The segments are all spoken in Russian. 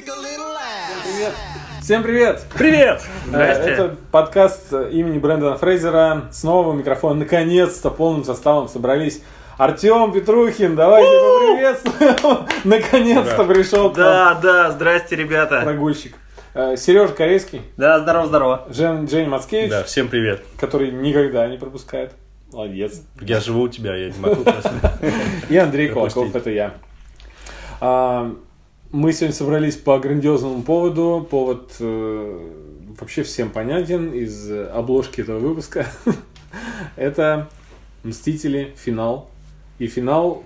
Привет. Всем привет! Привет! Здрасте. Это подкаст имени Брэндона Фрейзера. Снова у микрофона. Наконец-то полным составом собрались Артем Петрухин, давайте поприветствуем. Наконец-то пришел к нам Да, да, здрасте, ребята. прогульщик. Э, Сережа Корейский, Да, здорово, здорово. Жен, Джейн Мацкевич, Да, всем привет. который никогда не пропускает. Молодец. Я живу у тебя, я не могу. И Андрей. Колоков, это я. Мы сегодня собрались по грандиозному поводу. Повод э, вообще всем понятен из обложки этого выпуска. Это «Мстители. Финал». И финал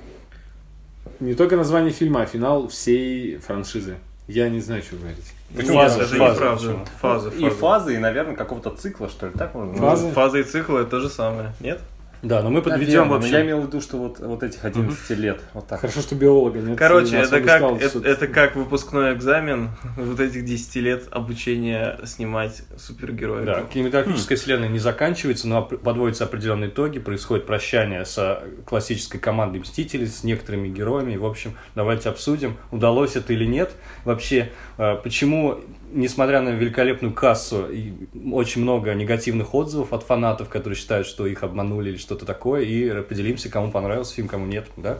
не только название фильма, а финал всей франшизы. Я не знаю, что говорить. Почему Нет, фаза? это Фаза, неправда. почему? Фаза, И фазы, и, наверное, какого-то цикла, что ли, так можно Фазы? Фаза и цикл это то же самое, нет? Да, но мы подведем Наверное, но вообще. Я имел в виду, что вот, вот этих 11 лет, вот так. Хорошо, что биолога нет. Короче, это как, это, что- это как выпускной экзамен вот этих 10 лет обучения снимать супергероев. Да, кинематографическая вселенная не заканчивается, но подводятся определенные итоги, происходит прощание с классической командой Мстителей, с некоторыми героями. И, в общем, давайте обсудим, удалось это или нет. Вообще, э, почему, несмотря на великолепную кассу, и очень много негативных отзывов от фанатов, которые считают, что их обманули или что-то такое, и поделимся, кому понравился фильм, кому нет, да?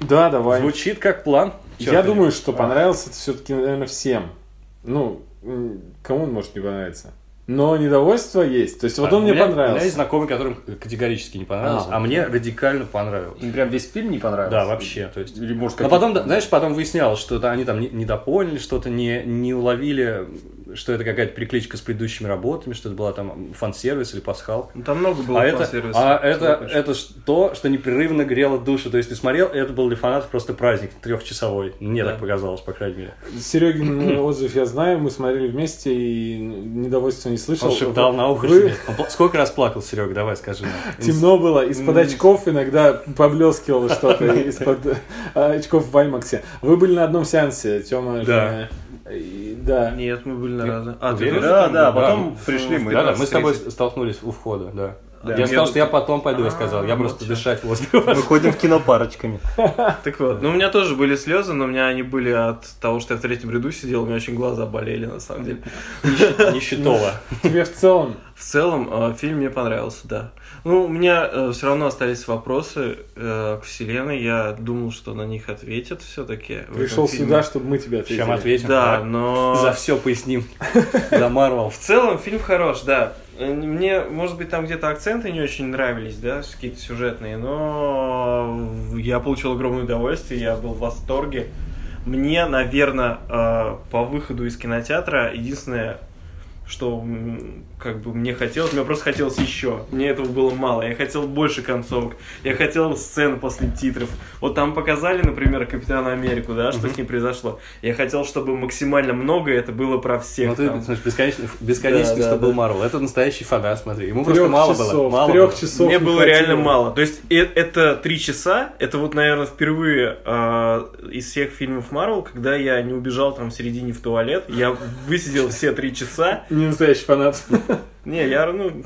Да, давай. Звучит как план. Я Чёрт думаю, что понравился это все-таки, наверное, всем. Ну, кому он может не понравиться? Но недовольство есть. То есть, вот А, он мне меня- У меня понравился. есть знакомый, которым категорически не понравился, А, а, мне радикально понравилось. Им прям весь фильм не понравился? Да, вообще. То есть... Или, может, Но потом, знаешь, потом выяснялось, что это они там не- недопоняли, что-то не, не уловили, что это какая-то перекличка с предыдущими работами, что это была там фан-сервис или пасхалка. Ну, Там много было А это, фан-сервиса. а это, это то, что непрерывно грело душу. То есть ты смотрел, и это был для фанатов просто праздник трехчасовой. Мне Да. так показалось, по крайней мере. Серегин отзыв я знаю, мы смотрели вместе и недовольства не слышал. Он шептал на ухо Вы- себе. Он Сколько раз плакал, Серега, давай скажи. нам. Темно было, из-под очков иногда поблескивало что-то, из-под э, очков в Аймаксе. Вы были на одном сеансе, Тёма, Да. И- Да. Нет, мы были на разных. А, ты Да, да, был? потом В- пришли мы. Да, да, мы с тобой 15:30. столкнулись у входа, да. Да. Я сказал, что я потом пойду, я сказал. Я А, просто вот дышать воздухом. Мы ходим в кино парочками. Так вот, ну у меня тоже были слезы, но у меня они были от того, что я в третьем ряду сидел, у меня очень глаза болели, на самом деле. Нищетово. Тебе в целом В целом, э, фильм мне понравился, да. Ну, у меня все равно остались вопросы э, к вселенной. Я думал, что на них ответят все-таки. пришел сюда, чтобы мы тебе Чем ответили. ответим? Да, но За все поясним. За Марвел. в целом фильм хорош, да. Э, Мне, может быть, там где-то акценты не очень нравились, да, какие-то сюжетные, но я получил огромное удовольствие, я был в восторге. Мне, наверное, по выходу из кинотеатра единственное, что как бы мне хотелось, мне просто хотелось еще. Мне этого было мало. Я хотел больше концовок. Я хотел сцену после титров. Вот там показали, например, Капитана Америку, да, что с ним произошло. Я хотел, чтобы максимально много это было про всех. Ну, ты, смотри, бесконечный, бесконечный, Да, да, что был да. Марвел. Это настоящий фанат, смотри. Ему Трех просто мало часов, было. Мало трех было. часов Мне не было хватило. реально мало. То есть э- это три часа, это вот, наверное, впервые э, из всех фильмов Марвел, когда я не убежал там в середине в туалет, я высидел все три часа. Не настоящий фанат. Не, я, ну,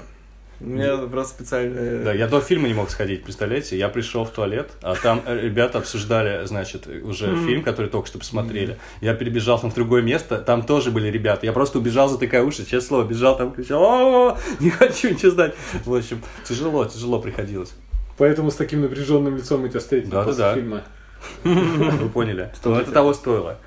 у меня просто специально... Да, я до фильма не мог сходить, представляете? Я пришел в туалет, а там э, ребята обсуждали, значит, уже фильм, который только что посмотрели. Я перебежал там в другое место, там тоже были ребята. Я просто убежал, затыкая уши, честное слово, бежал там, кричал, «О, не хочу ничего знать. В общем, тяжело, тяжело приходилось. Поэтому с таким напряженным лицом мы тебя встретили после фильма. Вы поняли? Но это того стоило.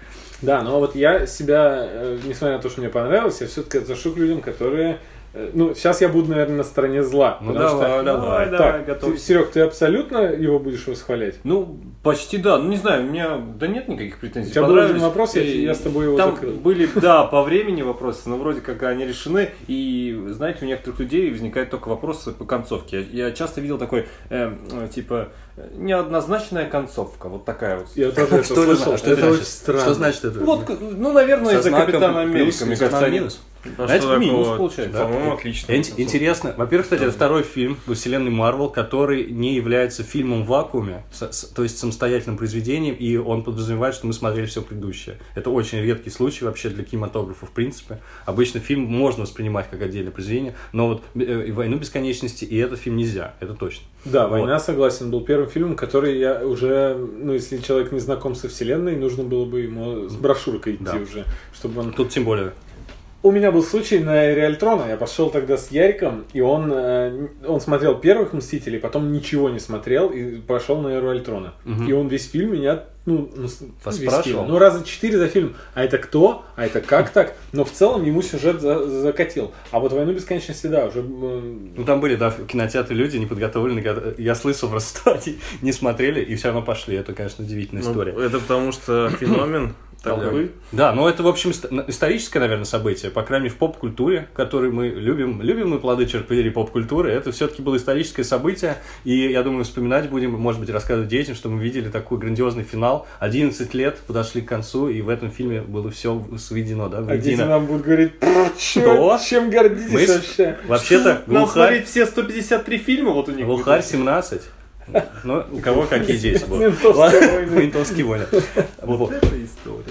Да, но вот я себя, э, несмотря на то, что мне понравилось, я все-таки отношу к людям, которые... э, Ну, сейчас я буду, наверное, на стороне зла. Ну, потому давай, что... давай, Так, давай, ты- готовься. Серег, ты абсолютно его будешь восхвалять? Ну, почти да. Ну, не знаю, у меня да нет никаких претензий. У тебя был один вопрос, я- я с тобой его Там закрыл. были, да, по времени вопросы, но вроде как они решены. И, знаете, у некоторых людей возникают только вопросы по концовке. Я, я часто видел такой, э, э, типа, неоднозначная концовка. Вот такая вот. Я тоже это Что это слышал. что это очень значит? странно. Что значит это? Вот, ну, наверное, из-за Капитана Америка, мне кажется, минус? А Знаете, что минус такого? получается. По-моему, отлично. Ин- Интересно. Во-первых, кстати, это второй фильм во вселенной Марвел, который не является фильмом в вакууме, с- с- то есть самостоятельным произведением, и он подразумевает, что мы смотрели все предыдущее. Это очень редкий случай вообще для кинематографа, в принципе. Обычно фильм можно воспринимать как отдельное произведение, но вот э, и «Войну бесконечности» и этот фильм нельзя, это точно. Да, Вот. «Война», согласен, был первым фильмом, который я уже, ну, если человек не знаком со вселенной, нужно было бы ему с брошюркой идти Да. уже, чтобы он... Тут тем более. У меня был случай на Реальтрона, я пошел тогда с Яриком, и он, э, он смотрел первых «Мстителей», потом ничего не смотрел и пошел на Эру Альтрона. Мгм. И он весь фильм меня, ну, ну, фильм, ну, раза четыре за фильм. А это кто? А это как так? Но в целом ему сюжет за- закатил. А вот «Войну бесконечности», да, уже... э, Ну, там были, да, в кинотеатре люди неподготовленные. Я слышал просто, что они не смотрели и все равно пошли. Это, конечно, удивительная Ну, история. это потому что феномен такой. Да, но это, в общем, ист- историческое, наверное, событие, по крайней мере, в поп-культуре, который мы любим. Любим мы плоды черт побери поп-культуры. Это все-таки было историческое событие, и я думаю, вспоминать будем, может быть, рассказывать детям, что мы видели такой грандиозный финал. 11 лет подошли к концу, и в этом фильме было все сведено, да, А дети воедино. нам будут говорить, Что? Чем гордитесь Мы вообще? Вообще-то, Нам смотреть все 153 фильма, вот у них. глухарь 17. Ну, у кого какие дети были. Ментовские войны. Вот. Это история.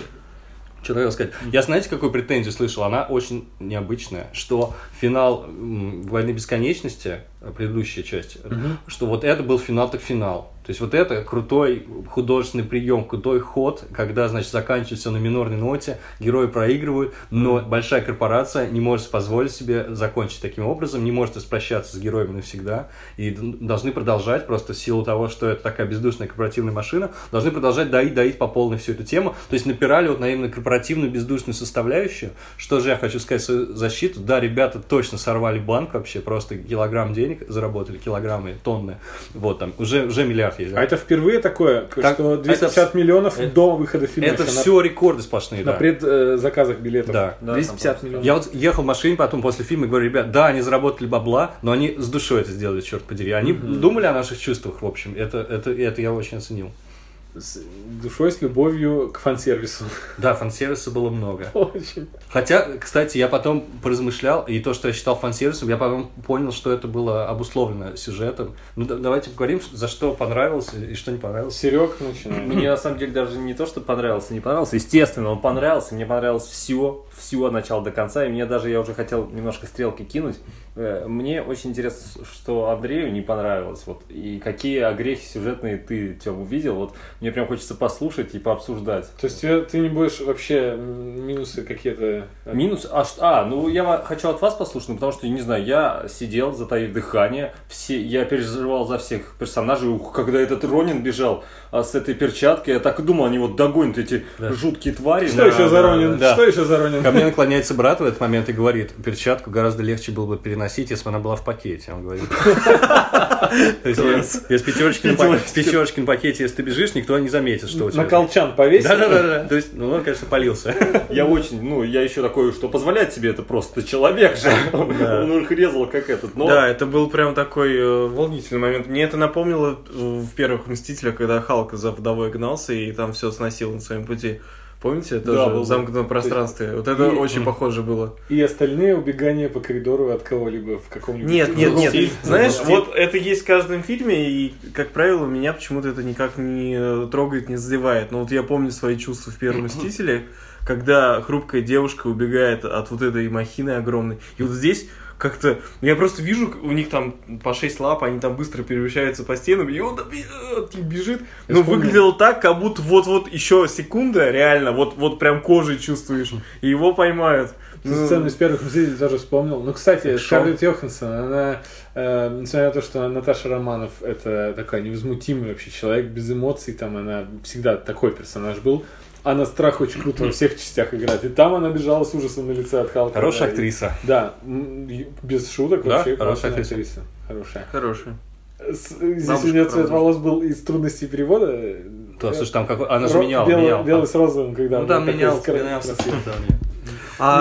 Что хотел сказать? Я знаете, какую претензию слышал? Она очень необычная, что финал «Войны бесконечности», э, предыдущая часть, что вот это был финал так финал. То есть вот это крутой художественный прием, крутой ход, когда, значит, заканчивается на минорной ноте, герои проигрывают, но большая корпорация не может позволить себе закончить таким образом, не может распрощаться с героями навсегда, и должны продолжать, просто в силу того, что это такая бездушная корпоративная машина, должны продолжать доить, доить по полной всю эту тему, то есть напирали вот на именно корпоративную бездушную составляющую. Что же я хочу сказать свою защиту? Да, ребята точно сорвали банк вообще, просто килограмм денег заработали, килограммы, тонны, вот там, уже, уже миллиард есть. да? А это впервые такое, Как- что 250 это- миллионов это- до выхода фильма. Это еще на- все рекорды сплошные, на да. предзаказах билетов. Да. Да, 250 там миллионов. Я вот ехал в машине потом после фильма и говорю, ребят, да, они заработали бабла, но они с душой это сделали, черт подери. Они думали о наших чувствах, в общем. Это, это, это я очень оценил. С душой, с любовью к фан-сервису. Да, фан-сервиса было много. Очень. Хотя, кстати, я потом поразмышлял, и то, что я считал фан-сервисом, я потом понял, что это было обусловлено сюжетом. Ну, да- давайте поговорим, за что понравилось и что не понравилось. Серег начинает. Мне на самом деле даже не то, что понравился, не понравился. Естественно, он понравился. Мне понравилось все, все от начала до конца. И мне даже я уже хотел немножко стрелки кинуть. Э, Мне очень интересно, что Андрею не понравилось. Вот, и какие огрехи сюжетные ты, Тем, увидел. Вот мне прям хочется послушать и пообсуждать. То есть ты не будешь вообще минусы какие-то... Минус, а, а, ну я хочу от вас послушать, ну, потому что, не знаю, я сидел, затаив дыхание, все, я переживал за всех персонажей, Ух, когда этот Ронин бежал а, с этой перчаткой, я так и думал, они вот догонят эти Да. жуткие твари. Что Да, еще за да, Ронин? да. Что еще за Ронин? Ко мне наклоняется брат в этот момент и говорит, перчатку гораздо легче было бы переносить, если бы она была в пакете, он говорит. С пятерочки на пакете, если ты бежишь, никто не заметит, что у тебя. На колчан повесил? Да-да-да, то есть, ну, он, конечно, полился. Я очень, ну, я еще такой, что позволяет себе это просто человек же. Он их резал, как этот. Да, это был прям такой э, волнительный момент. Мне это напомнило в первых Мстителях, когда Халк за вдовой гнался и там все сносил на своем пути. Помните, Да, тоже был, в замкнутом пространстве. Вот это И- очень похоже было. И остальные убегания по коридору от кого-либо в каком-нибудь... Нет, нет, нет. Знаешь, вот это есть в каждом фильме, и, как правило, меня почему-то это никак не э, трогает, не задевает. Но вот я помню свои чувства в первом Мстителе, когда хрупкая девушка убегает от вот этой махины огромной. И вот здесь как-то... Я просто вижу, у них там по 6 лап, они там быстро перемещаются по стенам, и он бежит. Я Ну, вспомнил. выглядело так, как будто вот-вот еще секунда, реально, вот, вот прям кожей чувствуешь, и его поймают. Ну, Сцену из первых мстителей тоже вспомнил. Ну, кстати? Скарлетт Йоханссон, она, э, несмотря на то, что Наташа Романов это такой невозмутимый вообще человек, без эмоций, там она всегда такой персонаж был. Она страх очень круто во всех частях играет. И там она бежала с ужасом на лице от Халка. Хорошая да, и- актриса. Да, и без шуток Да, вообще хорошая классная актриса. Хорошая. Хороший. С- Здесь Бабушка у нее цвет правда. волос был из трудностей перевода. Да, слушай, там какой... Она же Ро- меняла, белый, меняла. белый с розовым, когда Ну, нее такой менялся, менялся цвет, да, нет.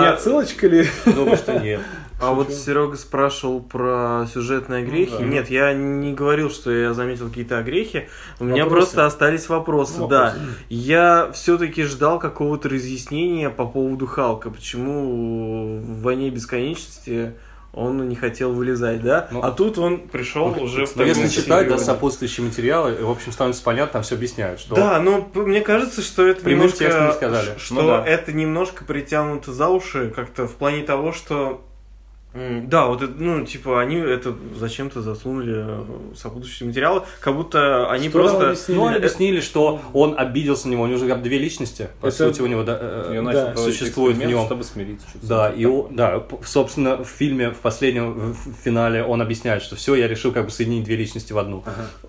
Не отсылочка ли? Думаю, что нет. А вот. Серега спрашивал про сюжетные огрехи. да. Нет, я не говорил, что я заметил какие-то огрехи. У меня Вопросы. просто остались вопросы, Ну, да. вопросы. Я все-таки ждал какого-то разъяснения по поводу Халка. Почему в войне бесконечности он не хотел вылезать, да? Ну, а тут он пришел уже в Но если таком читать да, сопутствующие материалы, в общем, становится понятно, там все объясняют, что Да, но мне кажется, что это Прямым немножко, не сказали. ш- что Ну да. это немножко притянуто за уши, как-то в плане того, что да, вот это, ну, типа, они это зачем-то засунули э, сопутствующие материалы, как будто они Что просто... объяснили? Ну, они Э, объяснили, что он обиделся на него, у него же две личности, по Это- сути, у него да, э, Я да, существует в нем. чтобы смириться. что-то Да, и о- да, собственно, в фильме, в последнем в- финале он объясняет, что все, я решил как бы соединить две личности в одну.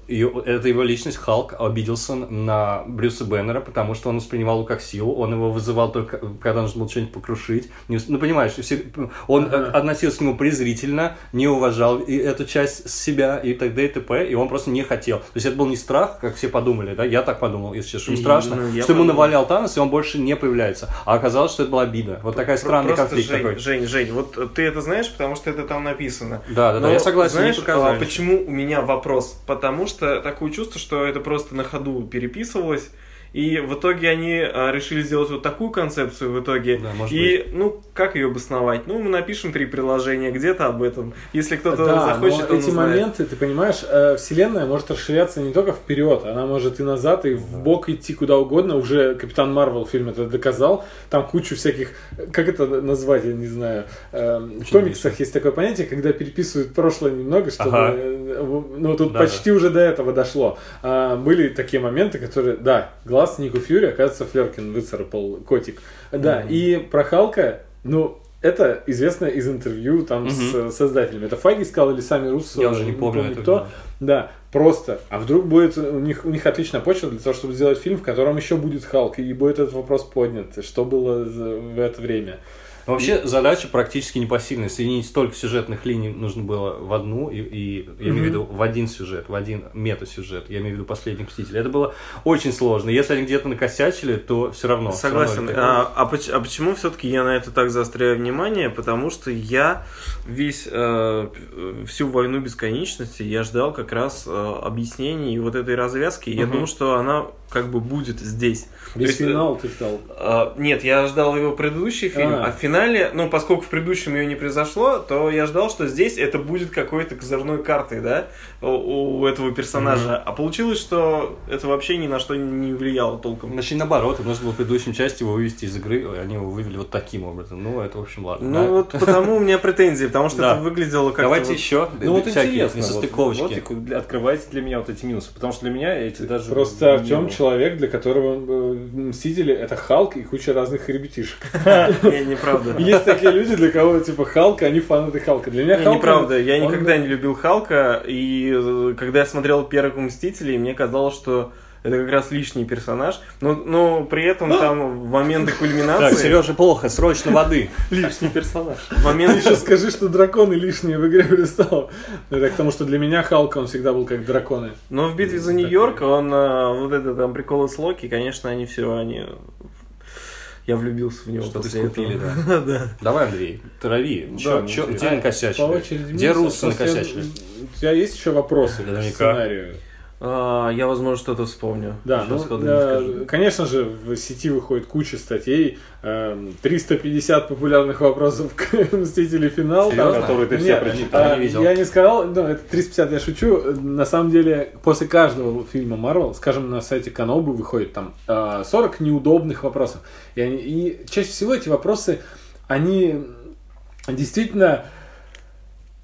И о- это его личность, Халк, обиделся на Брюса Беннера, потому что он воспринимал его как силу, он его вызывал только, когда нужно было что-нибудь покрушить. Ну, понимаешь, все- он э, относился нему презрительно, не уважал и эту часть себя и т.д. и т.п., и он просто не хотел. То есть это был не страх, как все подумали, да, я так подумал, если честно, что страшно, ну, что ему навалял Танос, и он больше не появляется. А оказалось, что это была обида. Вот такая странный просто, конфликт Жень, такой. Жень, Жень, вот э, ты это знаешь, потому что это там написано. Да, да, да, Но, я согласен, Знаешь, а, почему у меня вопрос? Потому что такое чувство, что это просто на ходу переписывалось. И в итоге они а, решили сделать вот такую концепцию в итоге. Да, может и, ну, как ее обосновать? Ну, мы напишем три приложения где-то об этом. Если кто-то Да, захочет, но он эти узнает. моменты, ты понимаешь, э, вселенная может расширяться не только вперед, она может и назад, и в бок идти куда угодно. Уже Капитан Марвел фильм это доказал. Там кучу всяких, как это назвать, я не знаю. э, в комиксах есть такое понятие, когда переписывают прошлое немного, чтобы, Ага. э, ну тут Да, почти уже до этого дошло. А, были такие моменты, которые, да, глаз Нику Фьюри, оказывается, Флеркин выцарапал котик. Да, и про Халка, ну, это известно из интервью там с создателями. Это Файги сказал или сами Руссо. Я уже не помню это, кто. да. Да, просто. А вдруг будет у них, у них отличная почва для того, чтобы сделать фильм, в котором еще будет Халк, и будет этот вопрос поднят. Что было в это время? Вообще задача практически непосильная. Соединить столько сюжетных линий нужно было в одну, и, и я имею в виду в один сюжет, в один мета-сюжет. Я имею в виду «Последних мстителей». Это было очень сложно. Если они где-то накосячили, то все равно. равно Согласен. это- А, а поч- а почему все-таки я на это так заостряю внимание? Потому что я весь э, всю войну бесконечности я ждал как раз э, объяснений и вот этой развязки. Я Мгм. думал, что она как бы будет здесь. Весь есть, э, финал ты ждал. а, нет, я ждал его предыдущий фильм, А. а. в финале, ну, поскольку в предыдущем ее не произошло, то я ждал, что здесь это будет какой-то козырной картой, да, у, у этого персонажа. А получилось, что это вообще ни на что не влияло толком. Значит, наоборот, нужно было в предыдущем части его вывести из игры, и они его вывели вот таким образом. Ну, это, в общем, ладно. Ну, Да. вот потому у меня претензии, потому что это выглядело как-то... Давайте еще Ну вот интересно, вот, несостыковочки. вот открывайте для меня вот эти минусы, потому что для меня эти даже... Просто Артем человек, для которого э, Мстители это Халк и куча разных ребятишек. Не, неправда. Есть такие люди, для кого типа Халк, они фанаты Халка. Для меня Не, Халк... неправда, я никогда не любил Халка, и э, когда я смотрел первых Мстителей, мне казалось, что это как раз лишний персонаж, но, но при этом там в моменты Так, кульминации... Сережа, плохо, срочно воды. Лишний персонаж. в момент- Ты еще скажи, что драконы лишние в игре престолов. Ну, Это к тому, что для меня Халк, он всегда был как драконы. Но в битве за Нью-Йорк, он э, вот это там приколы с Локи, конечно, они все, они... Я влюбился в него Что-то после скупили, этого. да. Давай, Андрей, трави. Чё- ну, чё- интересно. где По накосячили? Где Просто накосячили? У тебя есть еще вопросы к сценарию? А, Я, возможно, что-то вспомню. Да, Сейчас ну, сходу не э, скажу. конечно же, в сети выходит куча статей, эм, 350 популярных вопросов к Мстители финал. Серьезно? там- Которые ты все Нет, прочитал. а, не видел. Я не сказал, ну, это 350, я шучу. На самом деле, после каждого фильма Marvel, скажем, на сайте Канобы выходит там э, 40 неудобных вопросов. И, они- и чаще всего эти вопросы, они действительно...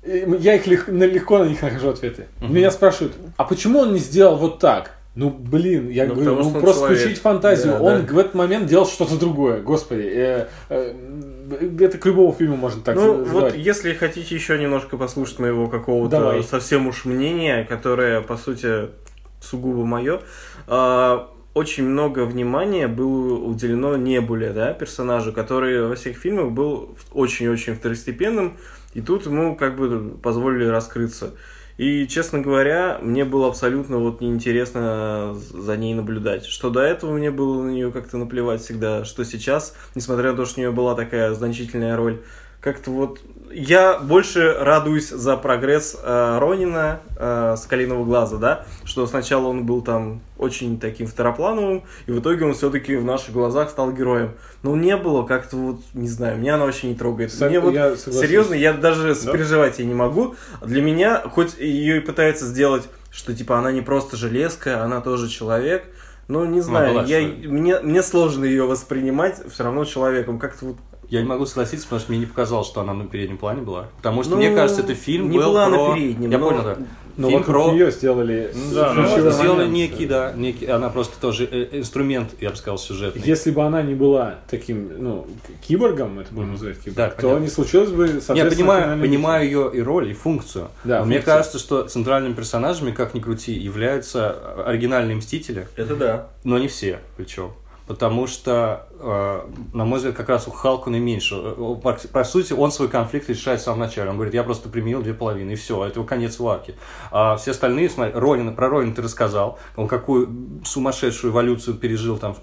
э, Я их лег- на- легко на них нахожу ответы. Меня спрашивают, а почему он не сделал вот так? Ну, блин, я Ну, говорю, ну просто человек. включить фантазию. Да, он да. в этот момент делал что-то другое. Господи, э, э, это к любому фильму можно так Ну, называть. вот если хотите еще немножко послушать моего какого-то Давай. совсем уж мнения, которое, по сути, сугубо мое, очень много внимания было уделено Небуле, да, персонажу, который во всех фильмах был очень-очень второстепенным, и тут ему как бы позволили раскрыться. И, честно говоря, мне было абсолютно вот неинтересно за ней наблюдать. Что до этого мне было на нее как-то наплевать всегда, что сейчас, несмотря на то, что у нее была такая значительная роль, как-то вот я больше радуюсь за прогресс э, Ронина э, с Калиного глаза, да, что сначала он был там очень таким второплановым, и в итоге он все-таки в наших глазах стал героем. Но не было как-то вот, не знаю, меня она вообще не трогает. Сог- Мне вот, я соглашусь. серьезно, я даже сопереживать ей не могу. Для меня, хоть ее и пытается сделать, что типа она не просто железка, она тоже человек, но не знаю, была я, мне, мне сложно ее воспринимать все равно человеком. Как-то вот Я не могу согласиться, потому что мне не показалось, что она на переднем плане была. Потому что, Ну, мне кажется, это фильм не был была на про... переднем, Я но- понял, да. Но фильм вокруг про... нее сделали Ну да, ну, момент. Сделали некий, да, некий, она просто тоже э, инструмент, я бы сказал, сюжетный. Если бы она не была таким, ну, киборгом, это будем называть киборгом, Да, то понятно. не случилось бы, Я соответственно, понимаю, финальный понимаю ее и роль, и функцию. Да, Но мне функцию. кажется, что центральными персонажами, как ни крути, являются оригинальные мстители, это да. но не все причем. Потому что, э, на мой взгляд, как раз у Халка наименьше. Э, По, сути, он свой конфликт решает в самом начале. Он говорит, я просто применил две половины, и все, это его конец варки. А все остальные, смотри, Ронин, про Ронина ты рассказал, он какую сумасшедшую эволюцию пережил, там,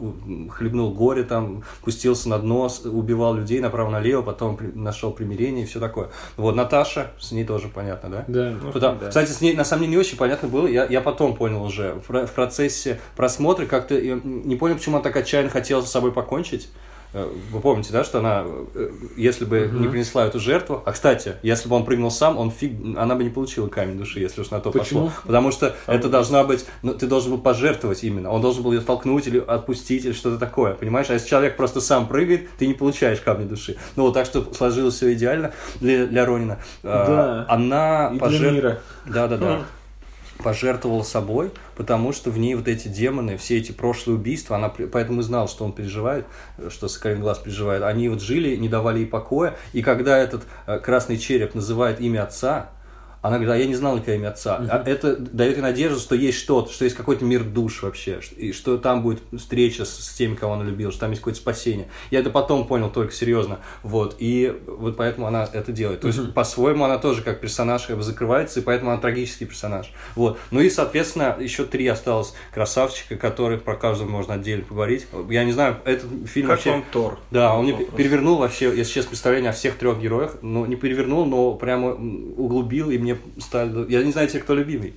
хлебнул горе, там, пустился на дно, убивал людей направо-налево, потом при- нашел примирение и все такое. Вот, Наташа, с ней тоже понятно, да? Да. Потому- да. Кстати, с ней на самом деле не очень понятно было. Я, я потом понял уже. В, про- в процессе просмотра как-то я не понял, почему она так отчаянно хотела за собой покончить. Э, Вы помните, да, что она, э, если бы не принесла эту жертву, а кстати, если бы он прыгнул сам, он фиг, она бы не получила камень души, если уж на то Почему? пошло. Потому что это должна быть, ну, ты должен был пожертвовать именно, он должен был ее толкнуть или отпустить или что-то такое, понимаешь? А если человек просто сам прыгает, ты не получаешь камня души. Ну вот так что сложилось все идеально для, для Ронина. А, Да. Она И для пожер- мира. да, да, да. Пожертвовала собой, потому что в ней вот эти демоны, все эти прошлые убийства, она поэтому и знала, что он переживает, э, что Соколиный глаз переживает. Они вот жили, не давали ей покоя. И когда этот э, красный череп называет имя отца, она говорит, а я не знала никогда имя отца. А это дает ей надежду, что есть что-то, что есть какой-то мир душ вообще, и что там будет встреча с, с теми, кого она любила, что там есть какое-то спасение. Я это потом понял только серьезно. Вот. И вот поэтому она это делает. То есть, по-своему, она тоже как персонаж как бы закрывается, и поэтому она трагический персонаж. Вот. Ну и, соответственно, еще три осталось красавчика, которых про каждого можно отдельно поговорить. Я не знаю, этот фильм Как вообще... вам Тор? Да, он мне Вопрос. перевернул вообще, если честно, представление о всех трех героях. Ну, не перевернул, но прямо углубил, и мне стали... Я не знаю, те, кто любимый.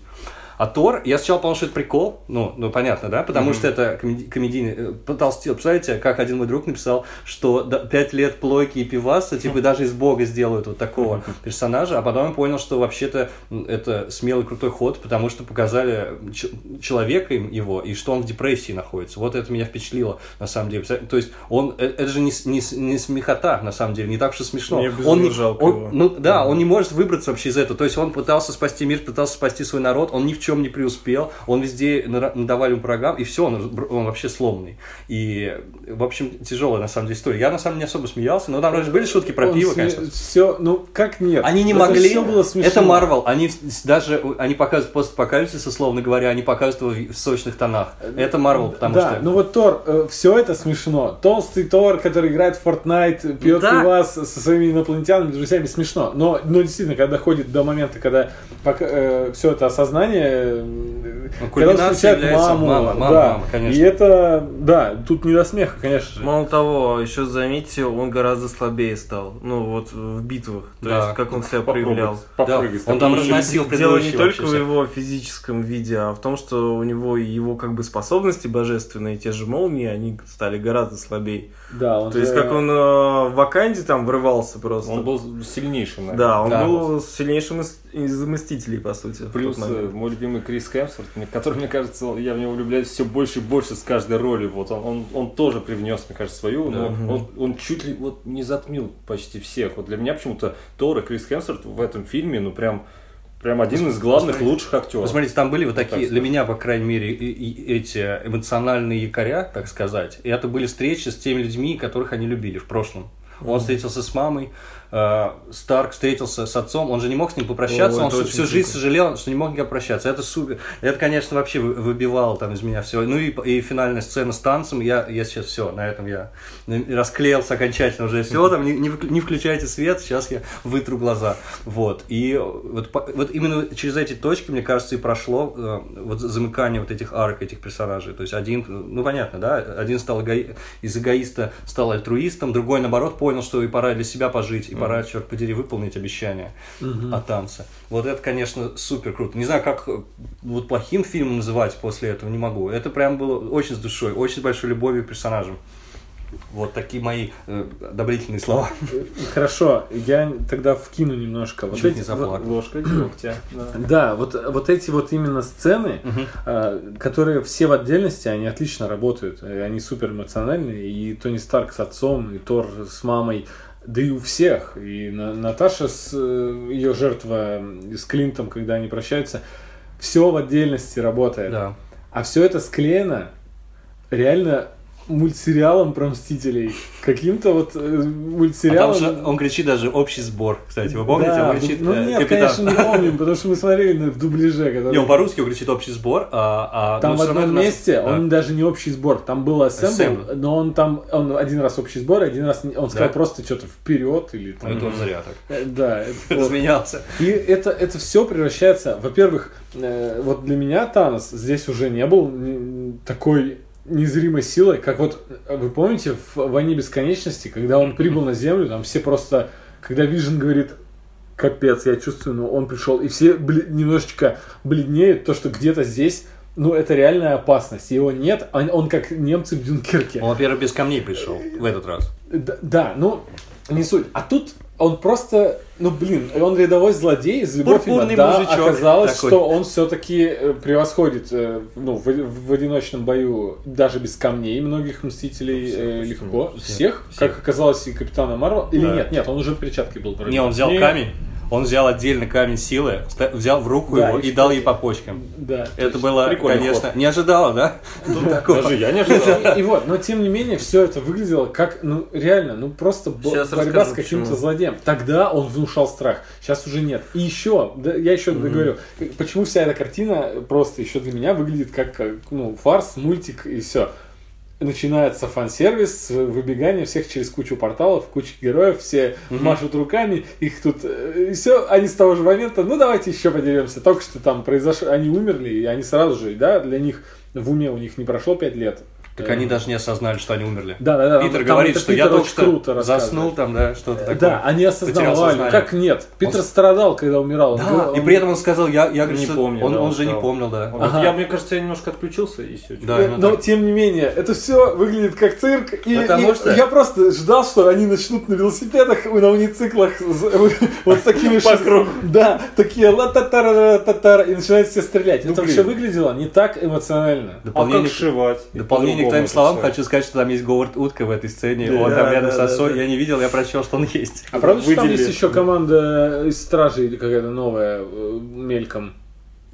А Тор, я сначала подумал, что это прикол, ну, ну понятно, да, потому что это комеди- комедийный, э, потолстел. Представляете, как один мой друг написал, что пять лет плойки и пиваса, типа, даже из бога сделают вот такого персонажа, а потом я понял, что вообще-то это смелый крутой ход, потому что показали ч- человека им его, и что он в депрессии находится. Вот это меня впечатлило, на самом деле. То есть он, э, это же не, не, не смехота, на самом деле, не так уж и смешно. Мне он, не- он- его. ну да, он не может выбраться вообще из этого. То есть он пытался спасти мир, пытался спасти свой народ, он ни в чем не преуспел, он везде надавали ему программ, и все, он, он вообще сломанный. И, в общем, тяжелая на самом деле история. Я на самом деле не особо смеялся, но там вроде были шутки про пиво, конечно. Все, ну как нет? Они не Это могли. всё было смешно. это Марвел. Они даже они показывают постапокалипсис, условно говоря, они показывают его в сочных тонах. Это Марвел, потому да, что. ну вот Тор, все это смешно. Толстый Тор, который играет в Fortnite, пьет Да. пивас со своими инопланетянами, друзьями, смешно. Но, но действительно, когда доходит до момента, когда все это осознание, э, Ну, когда является маму, мама, мама, да. мама, конечно. И это, да, тут не до смеха, конечно же. Мало того, еще заметьте, он гораздо слабее стал. Ну, вот в битвах. То Да. есть, как он себя Попробовать, проявлял. попрыгать. он там разносил Дело не только в его физическом виде, а в том, что у него и его как бы способности божественные, те же молнии, они стали гораздо слабее. Да, он То есть, же- как он э, в Ваканде там врывался просто. Он был сильнейшим, наверное. Да, он Да. был сильнейшим из, из Мстителей, по сути. Плюс э, мой любимый Крис Хемсворт, который, мне кажется, я в него влюбляюсь все больше и больше с каждой ролью. Вот он, он, он тоже привнес, мне кажется, свою, но Да. он, он чуть ли вот не затмил почти всех. Вот для меня почему-то Тор и Крис Хемсворт в этом фильме, ну прям, прям один из главных Посмотри. лучших актеров. Посмотрите, там были вот так такие, сказать. для меня, по крайней мере, и- и эти эмоциональные якоря, так сказать. И это были встречи с теми людьми, которых они любили в прошлом. Он встретился с мамой, Старк встретился с отцом, он же не мог с ним попрощаться, О, он всю, всю жизнь круто. сожалел, что не мог никогда прощаться. Это супер. Это, конечно, вообще вы- выбивало там из меня все. Ну и, и финальная сцена с танцем, я, я сейчас все, на этом я расклеился окончательно уже. Все, там не, не не включайте свет, сейчас я вытру глаза. Вот. И вот, вот именно через эти точки, мне кажется, и прошло э, вот замыкание вот этих арок, этих персонажей. То есть один, ну понятно, да, один стал эго- из эгоиста стал альтруистом, другой, наоборот, понял, что и пора для себя пожить, пора, черт подери, выполнить обещание о танце. Вот это, конечно, супер круто. Не знаю, как э, вот плохим фильмом называть после этого, не могу. Это прям было очень с душой, очень с большой любовью к персонажам. Вот такие мои э, одобрительные слова. Хорошо, я тогда вкину немножко. Вот Чуть эти- не заплакал. Ложка дегтя. да. Да, вот, вот эти вот именно сцены, а, которые все в отдельности, они отлично работают. И Они супер эмоциональные. И Тони Старк с отцом, и Тор с мамой. Да и у всех. И На- Наташа с э, ее жертва с Клинтом, когда они прощаются. Все в отдельности работает. Да. А все это склеено реально мультсериалом про Мстителей. Каким-то вот э, А там мультсериалом. же он кричит даже общий сбор, кстати. Вы помните? Да, он кричит ну э, нет, капитан. конечно, не помним, потому что мы смотрели на- в дубляже. который- Не, он по-русски кричит общий сбор, а, а Там ну, в всё равно одном нас- месте да. он даже не общий сбор. Там был ассембл, но он там он один раз общий сбор, один раз он сказал Да? просто что-то вперед или там. Ну, это он зря так. Э, Да. Разменялся. И это, это все превращается, во-первых, вот для меня Танос здесь уже не был такой незримой силой, как вот, вы помните, в «Войне бесконечности», когда он прибыл на Землю, там все просто, когда Вижен говорит, капец, я чувствую, но он пришел, и все бли- немножечко бледнеют, то, что где-то здесь, ну, это реальная опасность, его нет, он, он как немцы в Дюнкерке. Он, во-первых, без камней пришел в этот раз. Да, да, ну, не суть. А тут он просто, ну, блин, он рядовой злодей из любовь Пурпурный да, мужичок оказалось, такой. что он все-таки превосходит, э, ну, в, в одиночном бою даже без камней многих Мстителей э, легко. Всех, как оказалось, и Капитана Марвел. Или Да. нет, нет, он уже в перчатке был. вроде. Не, он взял Не, камень, он взял отдельно камень силы, взял в руку Да, его и и дал ей по почкам. Да. Это было, конечно, не ожидала, да? Тут такого. Даже я не ожидал. И, и вот, но тем не менее, все это выглядело как, ну, реально, ну, просто Сейчас борьба расскажу, с каким-то злодеем. Тогда он внушал страх, сейчас уже нет. И еще, да, я еще договорю, почему вся эта картина просто еще для меня выглядит как, как, ну, фарс, мультик и все. Начинается фан-сервис, выбегание всех через кучу порталов, куча героев, все машут руками, их тут все, они с того же момента, ну давайте еще подеремся. Только что там произошло, они умерли, и они сразу же, да, для них в уме у них не прошло 5 лет. Так они даже не осознали, что они умерли. Да, да, да. Питер там говорит, что Питер я только что заснул там, да, что-то такое. Да, они осознавали. Как нет? Питер страдал, когда умирал. Он Да, говорил, и он- при этом он сказал, я, я говорю, Не что помню, он, да, он он же не помнил, да. Вот Ага. Я, мне кажется, я немножко отключился и все. Да, Э, именно Но так. тем не менее, это все выглядит как цирк. И, Потому и что- я просто ждал, что они начнут на велосипедах, на унициклах, вот с такими По кругу. Да, такие ла та та та та и начинают все стрелять. Ну, Это все выглядело не так эмоционально. А Дополнение, как сшивать? И дополнение по-другому твоим словам, хочу сказать, что там есть Говард Утка в этой сцене. Да, он там рядом да, с да, осой. да. Я не видел, я прочел, что он есть. А правда, что там есть еще команда из Стражей или какая-то новая, э, мельком?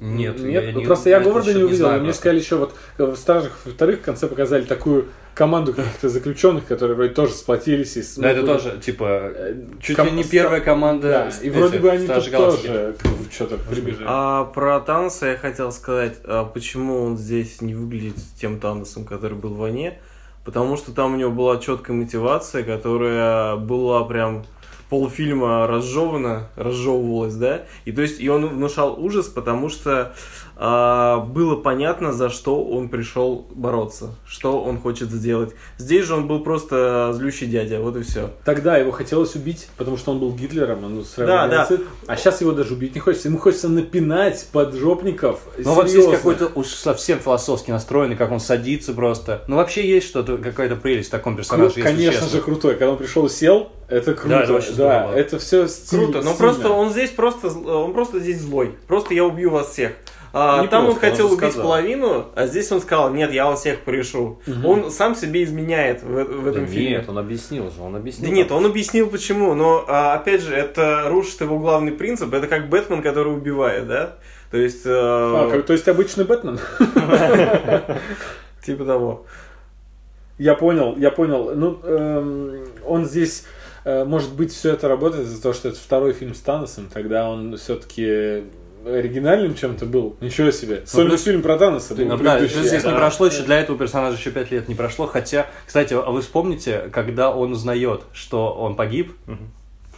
Нет, Нет, я ну не- просто я Говарда не увидел. знаю Мне просто. сказали еще вот э, в Стражах во-вторых в конце показали такую команду каких-то заключенных, которые вроде тоже сплотились. И с- Да, это ну, тоже, типа, э, чуть ком- ли не первая команда. Да, и вроде бы они тут тоже что-то прибежали. А про Таноса я хотел сказать, а почему он здесь не выглядит тем Таносом, который был в войне. Потому что там у него была четкая мотивация, которая была прям полфильма разжевана, разжевывалась, да, и то есть и он внушал ужас, потому что было понятно, за что он пришел бороться, что он хочет сделать. Здесь же он был просто злющий дядя, вот и все. Тогда его хотелось убить, потому что он был Гитлером, он устраивал Да, да. А сейчас его даже убить не хочется. Ему хочется напинать поджопников. Ну, вообще есть серьезно. какой-то уж совсем философски настроенный, как он садится просто. Ну, вообще есть что-то, какая-то прелесть в таком Кру- персонаже, если Конечно честно. же крутой. Когда он пришел и сел, это круто. это очень да, это все Круто, но просто он здесь просто, он просто здесь злой. Просто я убью вас всех. А, Не там он просто, он хотел же убить сказал. половину, а здесь он сказал, нет, я вас всех порешу. Он сам себе изменяет в, в Да этом фильме. нет, он объяснил же, он объяснил. Да нет, он объяснил почему, но а, опять же, это рушит его главный принцип, это как Бэтмен, который убивает, да? То есть, э, А, как- то есть обычный Бэтмен? типа того. Я понял, я понял. Ну, эм, он здесь, э, может быть, все это работает из-за того, что это второй фильм с Таносом, тогда он все-таки оригинальным чем-то был. Ничего себе. Сольный плюс- фильм про Таноса был Ну, да, предыдущий. плюс здесь не А, прошло еще для этого персонажа еще пять лет не прошло. Хотя, кстати, а вы вспомните, когда он узнает, что он погиб,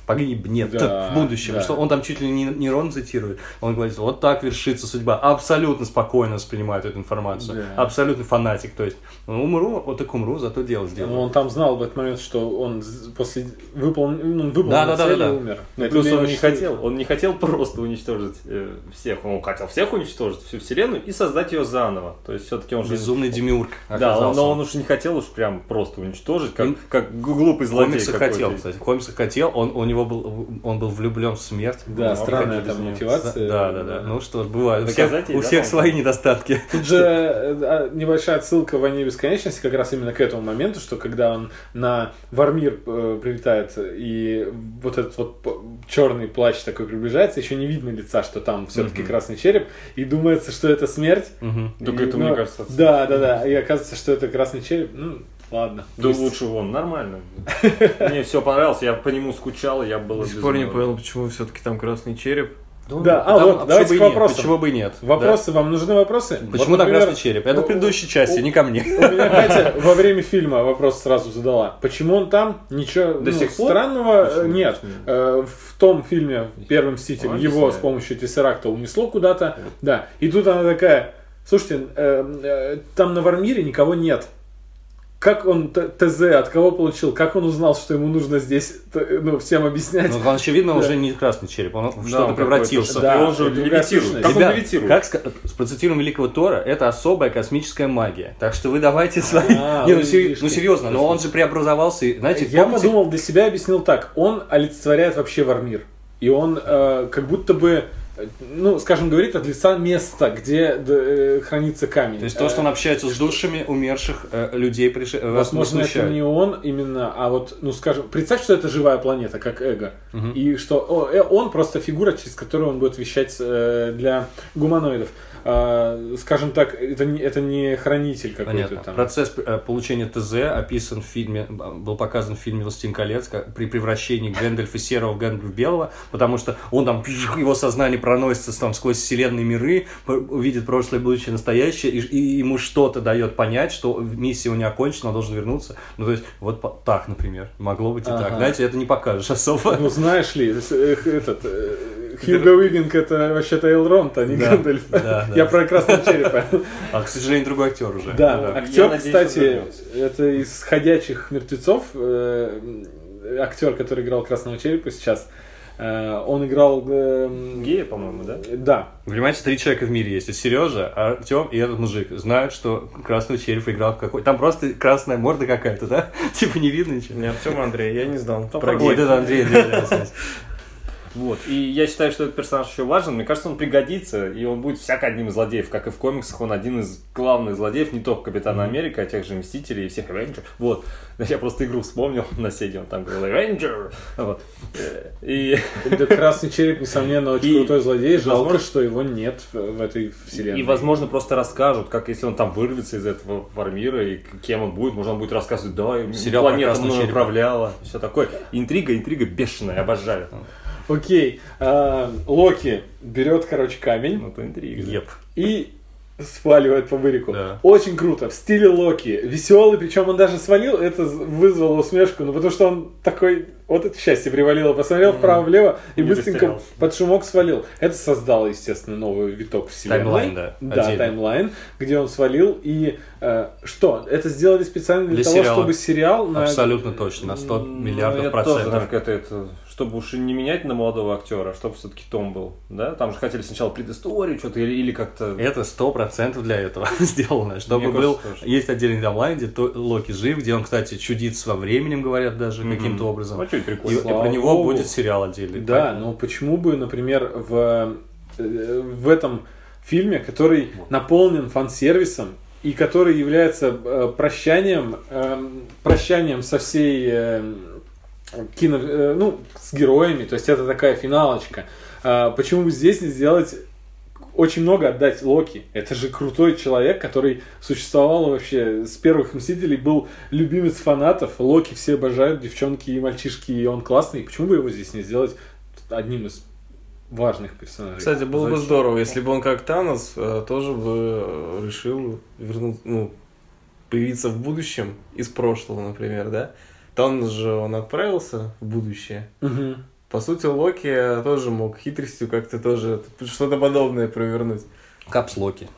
погибнет Да, в будущем. да. Что он там чуть ли не Нерон цитирует. Он говорит, вот так вершится судьба. Абсолютно спокойно воспринимает эту информацию. Да. Абсолютно фанатик. То есть, ну, умру, вот так умру, зато дело сделаю. Ну, он там знал в этот момент, что он после выполнил, ну, он выполнил Да, да, да, цель да, и да. умер. Ну, плюс он не хотел, он не хотел просто уничтожить э, всех, он хотел всех уничтожить, всю вселенную и создать ее заново. То есть все-таки он же... Безумный демиург. Да, он- но он уж не хотел уж прям просто уничтожить, как, Им- как глупый злодей какой-то. хотел, кстати. В комиксах хотел, он, у него был, он был влюблен в смерть. Да, странная там него. мотивация. Да, да, да. Ну что ж, бывает. У всех, Доказать ей, у всех свои недостатки. Тут же э, а, небольшая отсылка в «Войне бесконечности» как раз именно к этому моменту, что когда он на Вармир э, прилетает, и вот этот вот черный плащ такой приближается, еще не видно лица, что там все-таки красный череп, и думается, что это смерть. Только И, это, ну, мне кажется. Да, да, да. И оказывается, что это красный череп. Ну, ладно. Да Пусть. лучше вон, нормально. Мне все понравилось, я по нему скучал, я был... До сих пор не понял, почему все-таки там красный череп. Да, а Там вот, почему давайте бы и к нет, вопросам. Почему бы и нет? Вопросы, вам нужны вопросы? Да. Вот, Почему там например, красный череп? Это в предыдущей части, у- не ко мне. У меня Катя во время фильма вопрос сразу задала. Почему он там? Ничего До ну, сих пор? странного э, Почему? нет. Почему? Э, В том фильме «Первый мститель» Он его с помощью Тессеракта унесло куда-то. Да. И тут она такая, слушайте, э, э, там на Вармире никого нет. Как он ТЗ, от кого получил? Как он узнал, что ему нужно здесь ну, всем объяснять? Ну, он, очевидно, Да. уже не красный череп, он Да, что-то он превратился. Да, И он же левитирует. Как он Ребят, левитирует? как процитируем Великого Тора, это особая космическая магия. Так что вы давайте свои... А, Не, ну, видишь, ну, серьезно, но он же преобразовался, и, знаете, Я помните- подумал, для себя объяснил так. Он олицетворяет вообще Вармир. И он э, как будто бы, ну, скажем, говорит от лица места, где э, хранится камень. То есть то, что он Э, общается с душами умерших э, людей, э, не Возможно, это не он именно, а вот, ну, скажем, представь, что это живая планета, как эго. И что о, он просто фигура, через которую он будет вещать э, для гуманоидов. А, скажем так, это не, это не хранитель какой-то там. Процесс получения ТЗ описан в фильме, был показан в фильме «Властелин колец» как при превращении Гэндальфа серого в Гэндальфа белого, потому что он там, его сознание проносится там сквозь вселенные миры, увидит прошлое, будущее, настоящее, и, и ему что-то дает понять, что миссия его не окончена, он должен вернуться. Ну, то есть, вот так, например, могло быть и так. Ага. Знаете, это не покажешь особо. Ну, знаешь ли, этот, э, Хьюго Уивинг это вообще-то Элронд, а не Да, Гэндальф. да, да. Я про красного черепа. А, к сожалению, другой актер уже. Да, Я актер, надеюсь, кстати, это из ходячих мертвецов, э, актер, который играл красного черепа сейчас. Э, Он играл... э, Гея, по-моему, да? Да, Понимаете, три человека в мире есть. Это Сережа, Артем и этот мужик. Знают, что красного черепа играл в какой. Там просто красная морда какая-то, да? Типа не видно ничего. Не, Артем Андрей, я не знал. Про Ой, это Андрей, Андрей. Вот. И я считаю, что этот персонаж еще важен. Мне кажется, он пригодится, и он будет всяко одним из злодеев. Как и в комиксах, он один из главных злодеев, не только Капитана Америка, а тех же Мстителей и всех Avengers. Вот. Я просто игру вспомнил на седе, он там говорил Avenger. Вот. Э, И, да, красный череп, несомненно, очень И- крутой злодей. Жалко, возможно- что его нет в этой вселенной. и, возможно, просто расскажут, как если он там вырвется из этого Вармира, и кем он будет. Может, он будет рассказывать, да, Сериал планета мной управляла. Все такое. Интрига, интрига бешеная, обожаю. Окей, а, Локи берет, короче, камень Ну, это интрига. Еп. и сваливает по бырику. Да. Очень круто, в стиле Локи. Веселый, причем он даже свалил, это вызвало усмешку, ну потому что он такой, вот это счастье привалило, посмотрел вправо-влево и Не быстренько растерялся. под шумок свалил. Это создало, естественно, новый виток вселенной. Таймлайн, да, Да, отдельно. таймлайн, где он свалил. И э, что, это сделали специально для, Для того, сериала. чтобы сериал... на- Абсолютно точно, на 100 Ну, миллиардов я тоже, процентов. наверное, это, это, чтобы уж и не менять на молодого актера, а чтобы все-таки Том был, да? Там же хотели сначала предысторию что-то или, или как-то... Это сто процентов для этого сделано. Чтобы Мне был... кажется, тоже. Есть отдельный таймлайн, где Локи жив, где он, кстати, чудит со временем, говорят даже, Мгм. каким-то образом. Ну, что, И, и прикольно. Слава про него богу. будет сериал отдельный. Да, но почему бы, например, в, э, в этом фильме, который наполнен фан-сервисом и который является э, прощанием, эм, прощанием со всей э, кино, э, ну, с героями, то есть это такая финалочка. А почему бы здесь не сделать очень много отдать Локи. Это же крутой человек, который существовал вообще с первых Мстителей, был любимец фанатов. Локи все обожают, девчонки и мальчишки, и он классный. Почему бы его здесь не сделать одним из важных персонажей? Кстати, было бы Зачем? здорово, если бы он как Танос э, тоже бы решил вернуть, ну, появиться в будущем из прошлого, например, да? Танос же он отправился в будущее, Мгм. По сути, Локи тоже мог хитростью как-то тоже что-то подобное провернуть. Капслоки.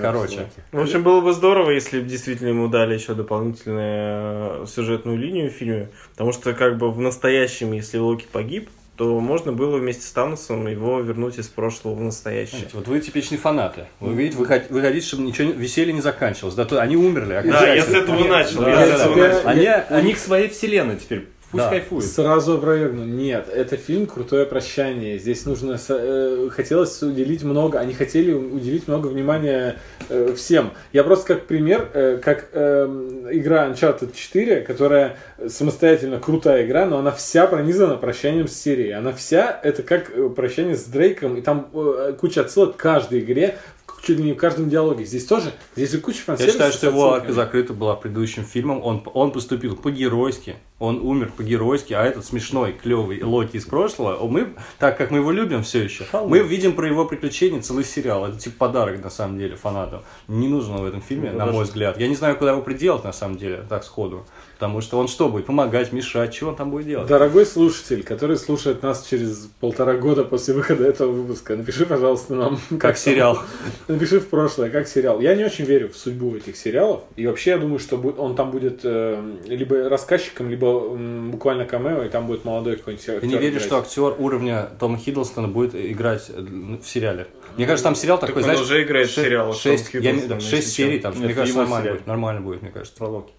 Короче. В общем, было бы здорово, если бы действительно ему дали еще дополнительную сюжетную линию в фильме. Потому что, как бы, в настоящем, если Локи погиб, то можно было вместе с Таносом его вернуть из прошлого в настоящее. Знаете, Вот вы типичные фанаты. Вы видите, вы, хот- вы хотите, чтобы ничего веселье не заканчивалось. Да, то они умерли. Да, я с этого начал. Да, я да, с этого да. начал. Они, У они них своей вселенной теперь. Пусть Да. кайфуют. Сразу опровергну. Нет, это фильм «Крутое прощание». Здесь нужно... э, хотелось уделить много... Они хотели уделить много внимания э, всем. Я просто как пример, э, как э, игра Uncharted 4, которая самостоятельно крутая игра, но она вся пронизана прощанием с серией. Она вся... Это как э, прощание с Дрейком, и там э, куча отсылок к каждой игре, чуть ли не в каждом диалоге. Здесь тоже... Здесь же куча Я фан-сервиса считаю, что его арка закрыта была предыдущим фильмом. Он, он поступил по-геройски, он умер по-геройски, а этот смешной, клевый Локи из прошлого, мы, так как мы его любим все еще, мы видим про его приключения целый сериал. Это типа подарок, на самом деле, фанатам. Не нужно в этом фильме, Ну, на даже- мой взгляд. Я не знаю, куда его приделать, на самом деле, так сходу. Потому что он что будет? Помогать, мешать? Чего он там будет делать? Дорогой слушатель, который слушает нас через полтора года после выхода этого выпуска, напиши, пожалуйста, нам, Как сериал. Напиши в прошлое, как сериал. Я не очень верю в судьбу этих сериалов. И вообще я думаю, что он там будет э, либо рассказчиком, либо м, буквально камео, и там будет молодой какой-нибудь актер. не верю, играть. что актер уровня Тома Хиддлстона будет играть э, в сериале. Мне кажется, там сериал Так такой, он знаешь... уже играет в ше- сериалах, Шесть, Том я имею- Хиддлстон, да, если шесть серий там, Нет, мне кажется, нормально сериал. будет. Нормально будет, мне кажется. Про Локи.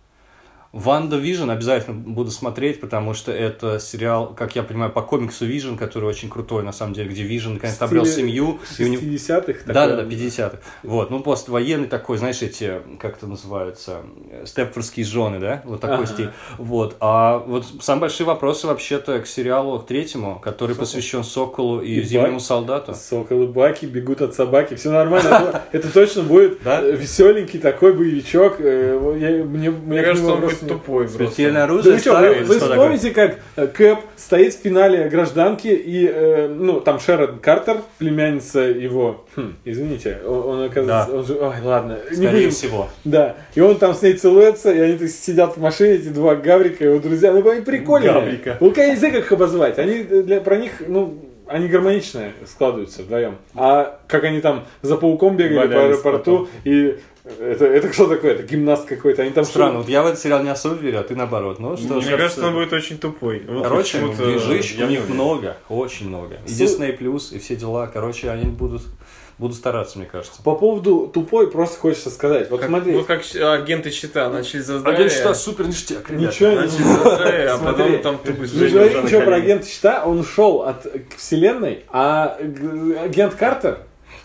WandaVision обязательно буду смотреть, потому что это сериал, как я понимаю, по комиксу Vision, который очень крутой, на самом деле, где Vision наконец-то обрел семью. и у него- 60-х. Да, да, да, 50-х. Вот, ну, поствоенный такой, знаешь, эти, как это называется, э, степфордские жены, да, вот такой Ага. стиль. Вот, а вот самые большие вопросы вообще-то к сериалу, к третьему, который посвящен Соколу и, И Зимнему Бак. солдату. Соколы Баки бегут от собаки, все нормально. Это- точно будет Да? веселенький такой боевичок. Э, Мне кажется, он тупой просто. Смертельное Да оружие вы что, старое вы, что такое? вспомните, как э, Кэп стоит в финале гражданки, и, э, ну, там Шерон Картер, племянница его, хм, извините, он, он оказывается, Да. он же, ой, ладно, не Скорее будем, всего. да, и он там с ней целуется, и они сидят в машине, эти два Гаврика, его друзья, ну, они прикольные. Гаврика. Ну, я не знаю, как их обозвать, они для, про них, ну, они гармонично складываются вдвоем. А как они там за пауком бегали по Валялись аэропорту, и это, это что такое? Это гимнаст какой-то. Они там Странно, вот я в этот сериал не особо верю, а ты наоборот. Ну что Мне ж. кажется, он будет очень тупой. Вот Короче, движищ я у них много, очень много. И Дисней плюс, и все дела. Короче, они будут, будут стараться, мне кажется. По поводу тупой просто хочется сказать. Вот Как- смотри, Вот как агенты щита начали за Агент здравие. Щита супер ништяк, ребята. ничего не Начали за здравие, а Смотри, потом там тупость Не говори ничего про агента Щита, он ушел от вселенной, а агент Картер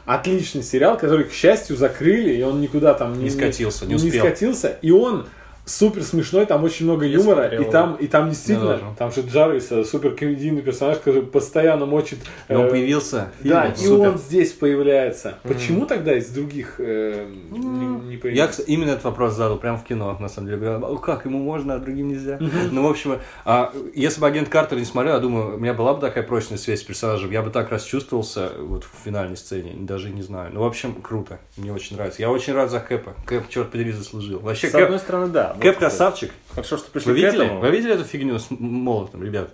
отличный сериал, который, к счастью, закрыли, и он никуда там не, Не скатился, не успел. скатился, и он супер смешной, там очень много Я юмора, смотрел и там, и там действительно, Я там же Джарвис, э, супер комедийный персонаж, который постоянно мочит. И он э, появился в Да, фильме, и супер. он здесь появляется. Почему тогда из других э, не, не Я появился? кстати, именно этот вопрос задал прямо в кино, на самом деле. Говорю, «А как, ему можно, а другим нельзя? Ну, в общем, а, если бы агент Картер не смотрел, я думаю, у меня была бы такая прочная связь с персонажем, я бы так расчувствовался вот в финальной сцене, даже не знаю. Ну, в общем, круто, мне очень нравится. Я очень рад за Кэпа. Кэп, черт подери, заслужил. Вообще, С Кэп, одной стороны, да. Кэп Вот, красавчик. Хорошо, что пришли Вы видели? Вы видели эту фигню с молотом, ребят?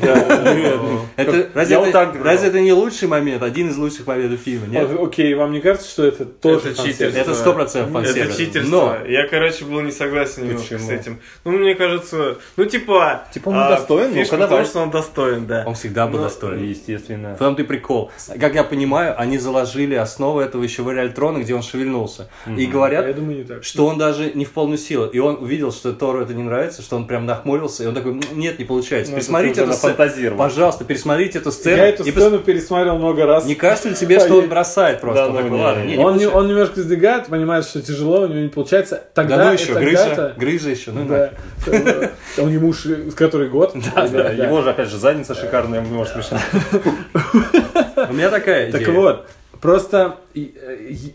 Да. Это, разве, это, это не лучший момент, один из лучших моментов фильма? Нет? Окей, вам не кажется, что это тоже Это читерство. Это сто процентов Это фан-сервис. читерство. Но Я, короче, был не согласен немножко с этим. Ну, мне кажется, ну, типа... Типа он а, недостоин, Фишка ну-ка в том, что он достоин, да. он всегда был Ну, достоин. Естественно. В том-то и прикол. Как я понимаю, они заложили основу этого еще в Эре Трона, где он шевельнулся. И говорят, что он даже не в полную силу. И он увидел, что Тору это не нравится, что он прям нахмурился, и он такой, «М, нет, не получается. Ну, сцену. нафантазировал. Пожалуйста, пересмотрите эту сцену. Я эту и пос- сцену пересмотрел много раз. Не кажется ли тебе, что он бросает просто? Да, Он ну, ладно, не, не, он, не- он немножко сдвигает, понимает, что тяжело, у него не получается. Тогда, Да ну еще, тогда грыжа, это- грыжа еще, ну Да. Он ему который год. Да, его же, опять же, задница шикарная, может, смешно. У меня такая Так идея. вот, просто э,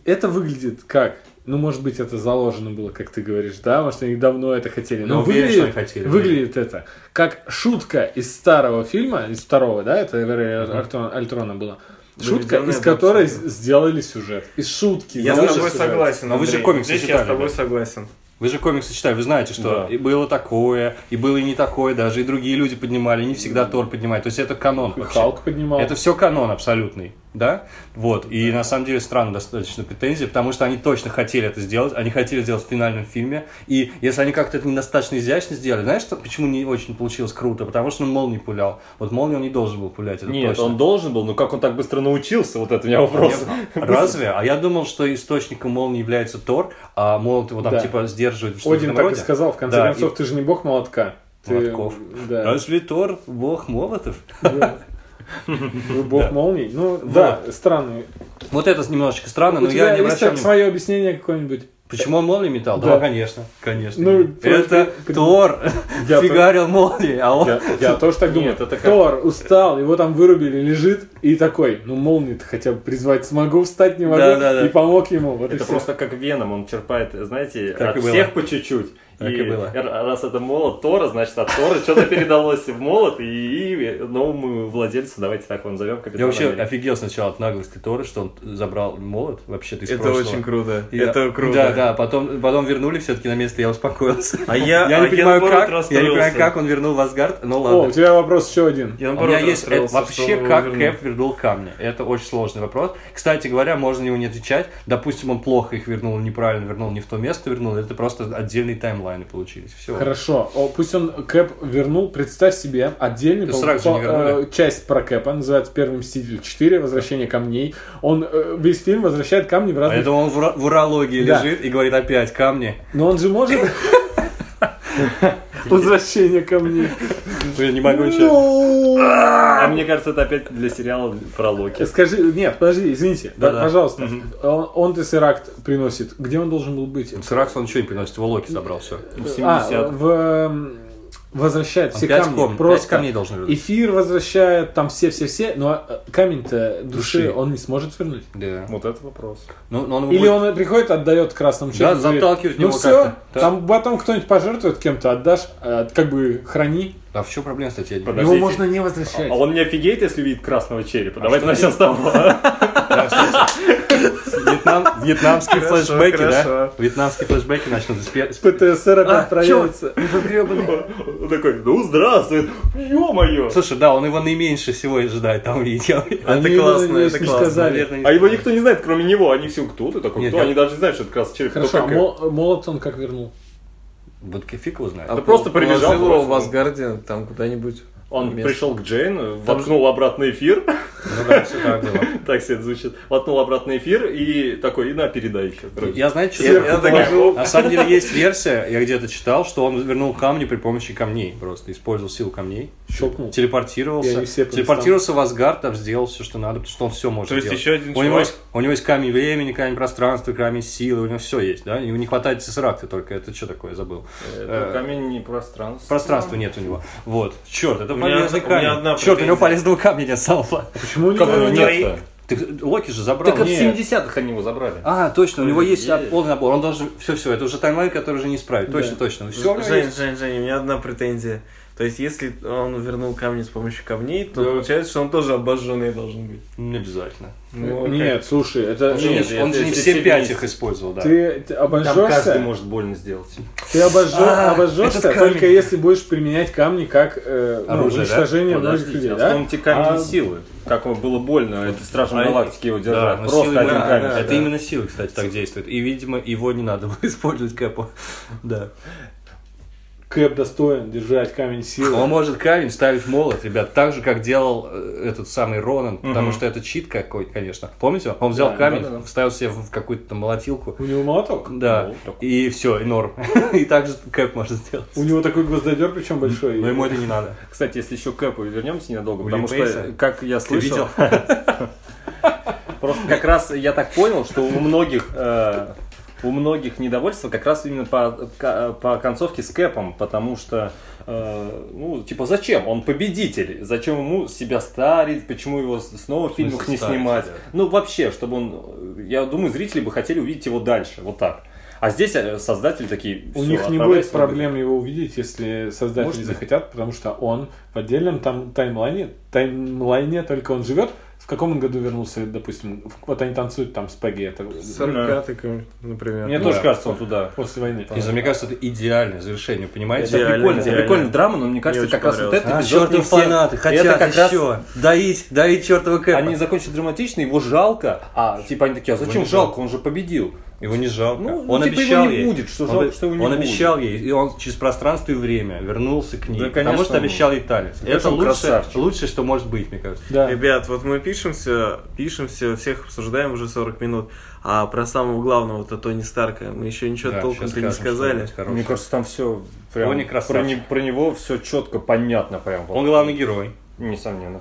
это выглядит как? Ну, может быть, это заложено было, как ты говоришь, да? Может, они давно это хотели. Я Но уверен, что выглядит, они хотели. выглядит это как шутка из старого фильма, из второго, да? Это Эра Альтрона, Альтрона была. Шутка, из которой абсурда. сделали сюжет. Из шутки. Я с тобой сюжет. согласен, А вы же комиксы Здесь я читали, с тобой да? согласен. Вы же комиксы читали, вы знаете, что Да. и было такое, и было и не такое даже, и другие люди поднимали, не всегда Тор поднимает. То есть это канон вообще. Халк поднимал. Это все канон абсолютный, да? Вот. И на самом деле странно достаточно претензии, потому что они точно хотели это сделать. Они хотели сделать в финальном фильме. И если они как-то это недостаточно изящно сделали, знаешь, что, почему не очень получилось круто? Потому что он молнии пулял. Вот молнии он не должен был пулять, это Нет, точно. он должен был, но как он так быстро научился, вот это у меня вопрос. Разве? А я думал, что источником молнии является Тор, а молот его там Да. типа сдерживает. что-то в Один так и роде. сказал, в конце Да, концов, ты же не бог молотка. Ты- Молотков. Да. Разве Тор бог молотов? Да. Вы бог молний. Ну, да, странный. Вот это немножечко странно, У но тебя я не есть так свое объяснение какое-нибудь? Почему он молнии метал? Да. Да, конечно, конечно. Ну, это просто- Тор Я фигарил молнии, а он... Я, я тоже так думаю. Нет, это как- Тор устал, его там вырубили, лежит, и такой, ну молнии-то хотя бы призвать смогу, встать не могу, Да-да-да. и помог ему. Вот Это просто как Веном, он черпает, знаете, Так от всех по чуть-чуть. Так и было. р- раз это молот Тора, значит от Тора что-то передалось в молот, и, и новому владельцу, давайте так его назовем, Я вообще Америка. офигел сначала от наглости Тора, что он забрал молот вообще-то из Это прошлого. очень круто. И я- Это круто. Да, да, потом, потом вернули все-таки на место, я успокоился. А я, Я а не понимаю, как, я не понимаю, как он вернул в Асгард, ну О, ладно. у тебя вопрос еще один. Я У меня есть это, вообще, его как вернул. Кэп вернул камни. Это очень сложный вопрос. Кстати говоря, можно на него не отвечать. Допустим, он плохо их вернул, неправильно вернул, не в то место вернул. Это просто отдельные таймлайны получились. Все. Хорошо. О, пусть он Кэп вернул. Представь себе отдельный по- по- э, часть про Кэпа, называется Первый Мститель 4, Возвращение камней. Он э, весь фильм возвращает камни в А разные... это он в, в урологии Да. лежит и говорит опять камни. Но он же может... Возвращение камней. Я не могу ничего. А мне кажется, это опять для сериала про Локи. Скажи, нет, подожди, извините, да, пожалуйста. Он, Тессеракт приносит. Где он должен был быть? Сракс он ничего не приносит, его Локи забрал все. В 70 А, в, возвращает все пять камни. ком- пять просто камней должен вернуть. Эфир возвращает, там все-все-все, но э, камень-то души, Души. он не сможет вернуть. Да. Вот это вопрос. Ну, но он Или будет- он приходит, отдает красному Да, человеку. говорит, заталкивает Ну все. Да. там потом кто-нибудь пожертвует кем-то, отдашь, э, как бы храни. А в чем проблема, кстати? я не. Его можно не возвращать. А он не офигеет, если увидит красного черепа. А Давайте начнем с того. Да, Вьетнам, вьетнамские Хорошо, флешбеки, да? хорошо. Вьетнамские флешбеки начнут с пе- с- ПТСР опять А, проявится. Он такой, ну здравствуй, ё-моё. Слушай, да, он его наименьше всего ожидает там увидеть. Это Они, классно, это не классно. сказали. Наверное, не А его никто не знает, кроме него. Они все, кто ты такой, Нет, кто? я- Они даже не знают, что это красный череп. Хорошо, а молот он как вернул? Вот фиг его знает. А Да просто положил прибежал его просто. в Асгарде, там куда-нибудь. Он место. пришел к Джейн, воткнул обратно эфир, Ну да, все так было. так себе это звучит, воткнул обратно эфир и такой, и на, передай еще. Я, знаете, что... Я- такой, На самом деле есть версия, я где-то читал, что он вернул камни при помощи камней. Просто использовал силу камней. Щелкнул. И Телепортировался. все Телепортировался в Асгард, там сделал все, что надо, потому что он все может То есть делать. еще один у него, есть, у него есть камень времени, камень пространства, камень силы, у него все есть, да? Ему не хватает тессеракта только. Это что такое, забыл. Это Э, камень не пространство. Пространства нет у него. Вот. Черт, это Камень. одна Черт, у него претензия. полезного камня нет самого. Почему нет? Ты, Локи же забрал. Так в Нет. 70-х они его забрали. А, точно, у него есть Есть. полный набор. Он должен. Все, все, это уже таймлайн, который уже не исправить. Точно, Да. точно. Все, Жень, Жень, Жень, у меня одна претензия. То есть, если он вернул камни с помощью камней, то Да. получается, что он тоже обожженный должен быть. Не обязательно. Ну, окей. Нет, слушай, это... Он же Нет, не, он же не все пять их использовал, да. Ты, ты Там каждый обожжешься, может больно сделать. Ты обожжё- А, обожжешься камень. только если будешь применять камни как э, ну, Оружие, да? уничтожение многих Подождите, людей, а да? вспомните камень А- силы. Как было больно, это Стражам А, Галактики его Да, держать. но Просто силы- один да, камень. да, Это да. именно силы, кстати, так действует. И, видимо, его не надо было использовать Кэпу. Да. Кэп достоин держать камень силы. Он может камень ставить молот, ребят, так же, как делал э, этот самый Ронан, потому Мгм. что это чит какой конечно. Помните? Он взял Да, камень, да-да-да. вставил себе в какую-то молотилку. У него молоток. Да, Ну, так. и все, и норм. И так же Кэп может сделать. У него такой гвоздодер, причем большой. Но ему это не надо. Кстати, если еще к Кэпу вернемся ненадолго, потому что, как я слышал, просто как раз я так понял, что у многих э, у многих недовольство как раз именно по, по концовке с Кэпом, потому что э, ну, типа, зачем? Он победитель. Зачем ему себя старить? Почему его снова в фильмах не старить снимать? себя? Ну, вообще, чтобы он... Я думаю, зрители бы хотели увидеть его дальше, вот так. А здесь э, создатели такие... У «Всё, них не будет проблем его увидеть, если создатели Может захотят, потому что он в отдельном там таймлайне, таймлайне только он живет В каком он году вернулся, допустим, вот они танцуют там с Пегги, это 45-й, какой-нибудь, например. Мне Да. тоже кажется, он туда. после войны. Не знаю, мне кажется, это идеальное завершение, понимаете? Идеально, Это прикольно, это идеально. прикольная драма, но мне кажется, очень как раз вот понравилось. этот А, чертовы все- фанаты хотят это как раз еще доить, доить чертова Кэпа. Они закончат драматично, его жалко, а типа они такие, а зачем жалко, он же победил. Его не жалко. Ну, он типа, обещал его не ей. будет, что он, жалко, что его не он будет. обещал ей, и он через пространство и время вернулся к ней. Да, потому конечно, что обещал ей танец. Это он лучшее, лучшее, что может быть, мне кажется. Да. Ребят, вот мы пишемся, пишемся, всех обсуждаем уже 40 минут, а про самого главного-то Тони Старка мы еще ничего Да, толком-то не сказали. Мне кажется, там все прям Тони про, не- про него все четко, понятно прям. Он главный герой. Несомненно.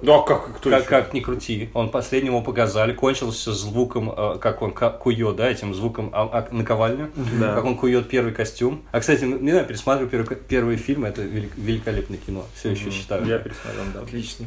Да, как, кто как, еще? как ни крути. Он последнему показали. Кончилось все звуком, э, как он кует, да, этим звуком а- а- наковальню. Да. Как он кует первый костюм. А, кстати, не знаю, пересматриваю первый- первые фильмы. Это велик- великолепное кино. Все еще считаю. Я пересмотрел, да. Отлично.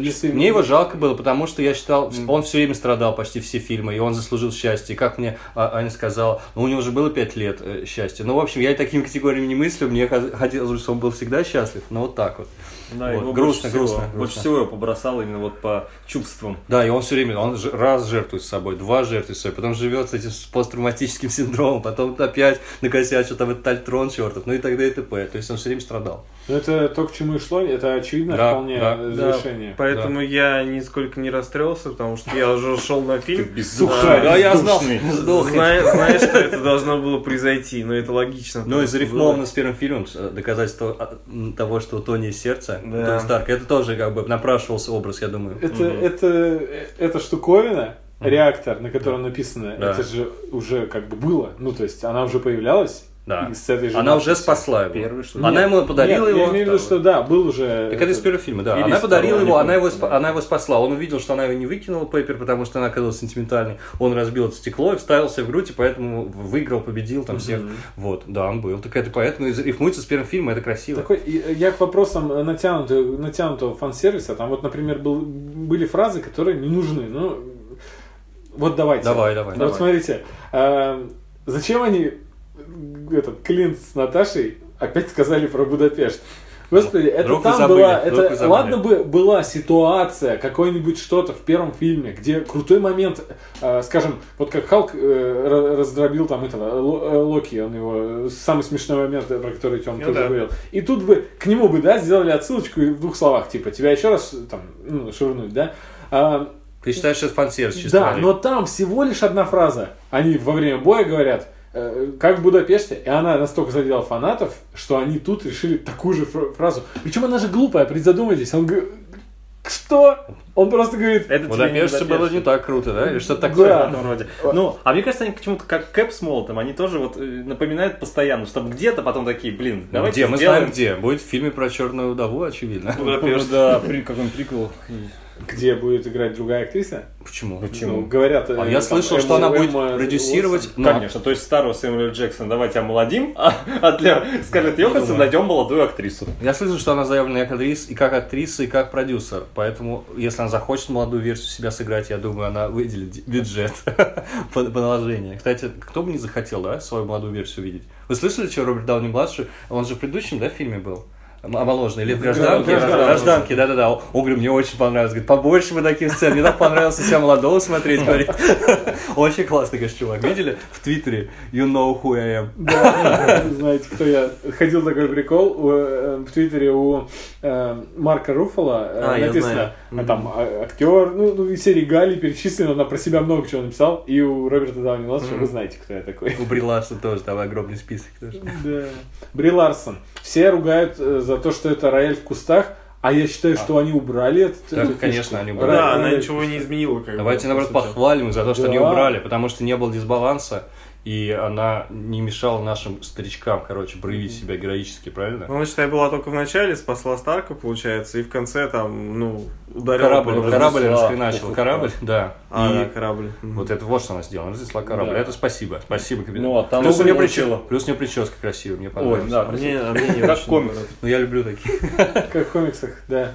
Если... Мне его жалко было, потому что я считал, он все время страдал, почти все фильмы, и он заслужил счастье. И как мне а, Аня сказала, ну у него уже было пять лет э, счастья. Ну, в общем, я и такими категориями не мыслю, мне хо- хотелось, чтобы он был всегда счастлив, но вот так вот. Да, Вот, его грустно, больше всего, грустно, Больше грустно. всего его побросало именно вот по чувствам. Да, и он все время, он раз жертвует собой, два жертвует собой, потом живет с этим посттравматическим синдромом, потом опять накосячил там этот альтрон чертов, ну и так далее и т.п. То есть он все время страдал. Ну, это то, к чему и шло, это очевидно Да, вполне да. э, Да, завершение. поэтому я нисколько не расстроился, потому что я уже шел на фильм. Сухарь, Да, я знал, бездушный. Зная, зная, что это должно было произойти, но это логично. Ну и зарифмовано с первым фильмом э, доказательство а, того, что Тони сердце, Да. Тони Старка. Это тоже как бы напрашивался образ, я думаю. Это, это, э, эта штуковина, реактор, на котором написано, Да. это же уже как бы было. Ну, то есть она уже появлялась. Да. и с этой же Она уже спасла его. Первый, что? Она Нет, ему подарила нет, его. Я имею в виду, что да, был уже. Так это из первого фильма, да. Она подарила его, она его, да. она его спасла. Он увидел, что она его не выкинула, Пеппер, потому что она оказалась сентиментальной. Он разбил это стекло и вставил себе в грудь, и поэтому выиграл, победил там всех. Вот, да, он был. Так это поэтому рифмуется с первым фильмом, это красиво. Такой, и- я к вопросам натянутого, натянутого фан-сервиса. Там вот, например, был, были фразы, которые не нужны. Ну, вот давайте. Давай, давай, Вот давай. смотрите, э, зачем они этот Клинт с Наташей опять сказали про Будапешт? Господи, это вы там забыли, была, это ладно бы была ситуация, какой-нибудь что-то в первом фильме, где крутой момент, э, скажем, вот как Халк э, ра- раздробил там этого э, Локи, он его самый смешной момент, э, про который Тём Ну тоже да. говорил. И тут бы к нему бы, да, сделали отсылочку и в двух словах, типа, тебя еще раз там ну, швырнуть, да? А, Ты считаешь, что это фан-сервис чисто да, но там всего лишь одна фраза. Они во время боя говорят, как в Будапеште, и она настолько задела фанатов, что они тут решили такую же фр- фразу. Причем она же глупая, призадумайтесь. Он говорит, что? Он просто говорит, Это Будапеште было не так круто, да? Или что-то Да. такое? в этом роде. Ну, а мне кажется, они почему-то как Кэп с Молотом, они тоже вот э, напоминают постоянно, чтобы где-то потом такие, блин, давайте где? Мы сделаем... знаем где. Будет в фильме про черную вдову, очевидно. Будапешт. Да, при какой-нибудь прикол. Где будет играть другая актриса. Почему? Ну, говорят, А э, я там, слышал, Эмма- что она будет Эмма продюсировать... Уотсон. ну, Конечно, то есть старого Сэмюэля Джексона давайте омолодим, а, а для Скарлетт Йоханссон найдем молодую актрису. Я слышал, что она заявлена как актриса, и как актриса, и как продюсер. Поэтому, если она захочет молодую версию себя сыграть, я думаю, она выделит бюджет по, по наложению. Кстати, кто бы не захотел, да, свою молодую версию видеть? Вы слышали, что Роберт Дауни младший? Он же в предыдущем, да, фильме был? Омоложенный, или в гражданке? Гражданке. Гражданке, да-да-да. Он говорит, мне очень понравилось. Говорит, побольше бы таких сцен. Мне так понравилось себя молодого смотреть, говорит. Очень классный, конечно, чувак. Видели в Твиттере? You know who I am. Да, знаете, кто я. Ходил такой прикол э, в Твиттере у э, Марка Руффала э, написано, знаю. а там а, актер, ну, ну, из серии Гали она про себя много чего написал, и у Роберта Дауни младшего вы знаете, кто я такой. У Бри Ларсон тоже там огромный список. тоже. Да. Бри Ларсон. Все ругают э, за то, что это рояль в кустах, а я считаю, что они убрали этот. Да, эту конечно, они убрали. Да, она ничего не изменила. Как бы, Давайте, наоборот, по сути. похвалим за то, что они Да. убрали, потому что не было дисбаланса, и она не мешала нашим старичкам, короче, проявить себя героически, правильно? Ну, считай, была только в начале, спасла Старка, получается, и в конце там, ну, ударила Корабль, по- корабль расхреначил. Корабль, да. А, и да, корабль. Вот это вот что она сделала. Она разнесла корабль. Да. Это спасибо. Спасибо, капитан. Ну, а там плюс, у нее прическа, плюс у нее прическа красивая, мне Ой, понравилось. да, мне, а мне не Как комикс. Ну, я люблю такие. Как в комиксах, да.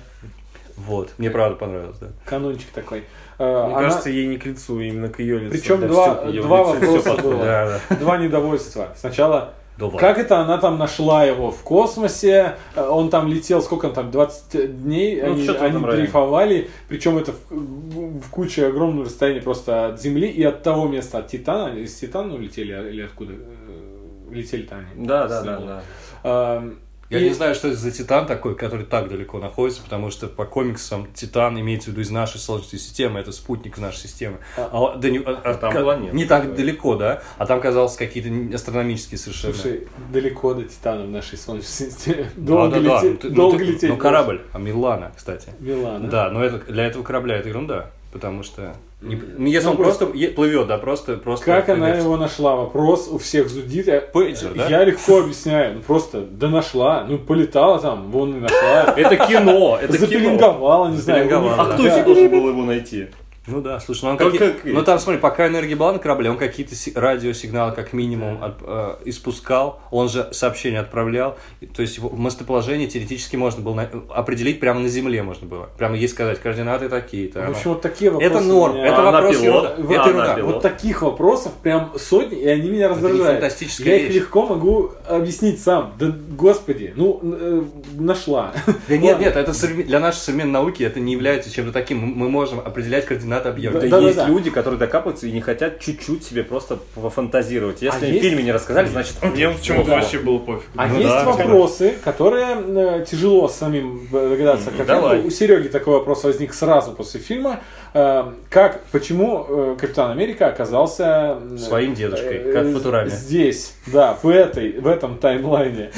Вот. Мне правда понравилось, да. Канончик такой. Э, Мне она- кажется, ей не к лицу, именно к ее лицу. Причем Да два, два вопроса было. Да, да. Два недовольства. Сначала Да ладно. Как это она там нашла его в космосе? Э, Он там летел, сколько он там, 20 дней? Ну, они они районе. дрейфовали. Причем это в, в куче огромного расстояния просто от Земли и от того места, от Титана. Из Титана улетели а- или откуда? Э, Летели-то они. Да, да, да, да. Я и- не знаю, что это за Титан такой, который так далеко находится, потому что по комиксам Титан имеется в виду из нашей Солнечной системы, это спутник нашей системы. А, да не, а- а- там ка- планета. не так далеко, да? А там, казалось, какие-то астрономические совершенно. Слушай, далеко до Титана в нашей Солнечной системе. Да, Долго, да, да. лететь, Ну, ты- ну, долго ты- лететь. Ну, корабль, а Милана, кстати. Милана. Да, но это, для этого корабля это ерунда, потому что... не- если Ну, он просто е- плывет, да, просто... просто Как она плывет. его нашла? Вопрос у всех зудит. Я, Пейджер, да? я легко объясняю. Ну просто, да нашла. Ну полетала там, вон и нашла. Это кино, это кино. Запеленговала, не знаю. А кто еще должен был его найти? Ну да, слушай, ну он Как- какие- как ну там смотри, пока энергия была на корабле, он какие-то си- радиосигналы как минимум от- э, испускал, он же сообщения отправлял, то есть его местоположение теоретически можно было на- определить прямо на Земле можно было, прямо ей сказать координаты такие-то. В общем, вот такие вопросы. это норм, меня- это А она вопрос пилот? Вот, это она ерунда. пилот. вот таких вопросов прям сотни, и они меня раздражают. фантастическая Я их вещь. легко могу объяснить сам. Да господи, ну э, нашла. Да нет, нет, это для нашей современной науки это не является чем-то таким. Мы можем определять координаты объекта. Да, Да, да, есть да. люди, которые докапываются и не хотят чуть-чуть себе просто пофантазировать. Если А они есть- в фильме не рассказали, значит... Мне почему-то Вот. вообще было пофиг. А Ну есть да, вопросы, которые э, тяжело самим догадаться. Как Давай. я- у Сереги такой вопрос возник сразу после фильма. Э, как, почему э, Капитан Америка оказался э, Своим дедушкой, как в Футураме. Здесь, да, в этой, в этом таймлайне.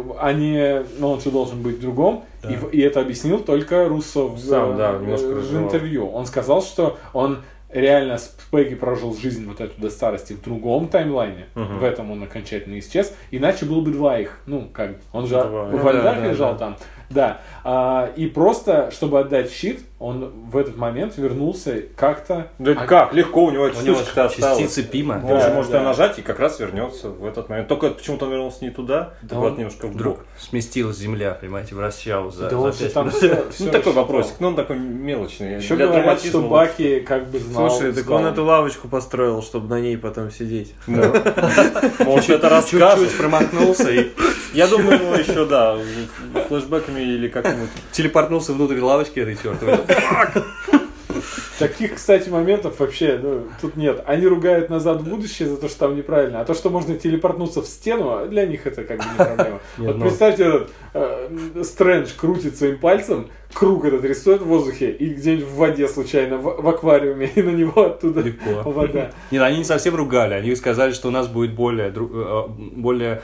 Э, а не, ну, он же должен быть в другом. И, в- и это объяснил только Руссо в, Сам, да, э, немножко в разжевал. интервью. Он сказал, что он реально с Пегги прожил жизнь вот эту до старости в другом таймлайне. Мгм. В этом он окончательно исчез. Иначе было бы два их. Ну, как, он же Два. в Ну во да, льдах да, лежал да. там. Да. А, и просто, чтобы отдать щит, он в этот момент вернулся как-то... Да это А- как? Легко, у него эта У него штучка осталась. частицы Пима. Он Да, же может да. ее нажать и как раз вернется в этот момент. Только почему-то он вернулся не туда, Да вот он немножко Вдруг бок. сместилась земля, понимаете, вращал за, Да за он же пять там минут. все, Ну, такой вопросик, но он такой мелочный. Еще Для говорят, что лучше. Баки как бы знал. Слушай, так знал. он эту лавочку построил, чтобы на ней потом сидеть. Может, это Чуть-чуть расскажет. промахнулся и Я думаю, его еще, да, флешбеками или как-нибудь. телепортнулся внутрь лавочки этой чертовой. Таких, кстати, моментов вообще, ну, тут нет. Они ругают назад в будущее за то, что там неправильно. А то, что можно телепортнуться в стену, для них это как бы не проблема. Вот ну. представьте, э, Стрэндж крутит своим пальцем, круг этот рисует в воздухе и где-нибудь в воде случайно, в, в аквариуме, и на него оттуда Легко. вода. Нет, они не совсем ругали, они сказали, что у нас будет более, э, более,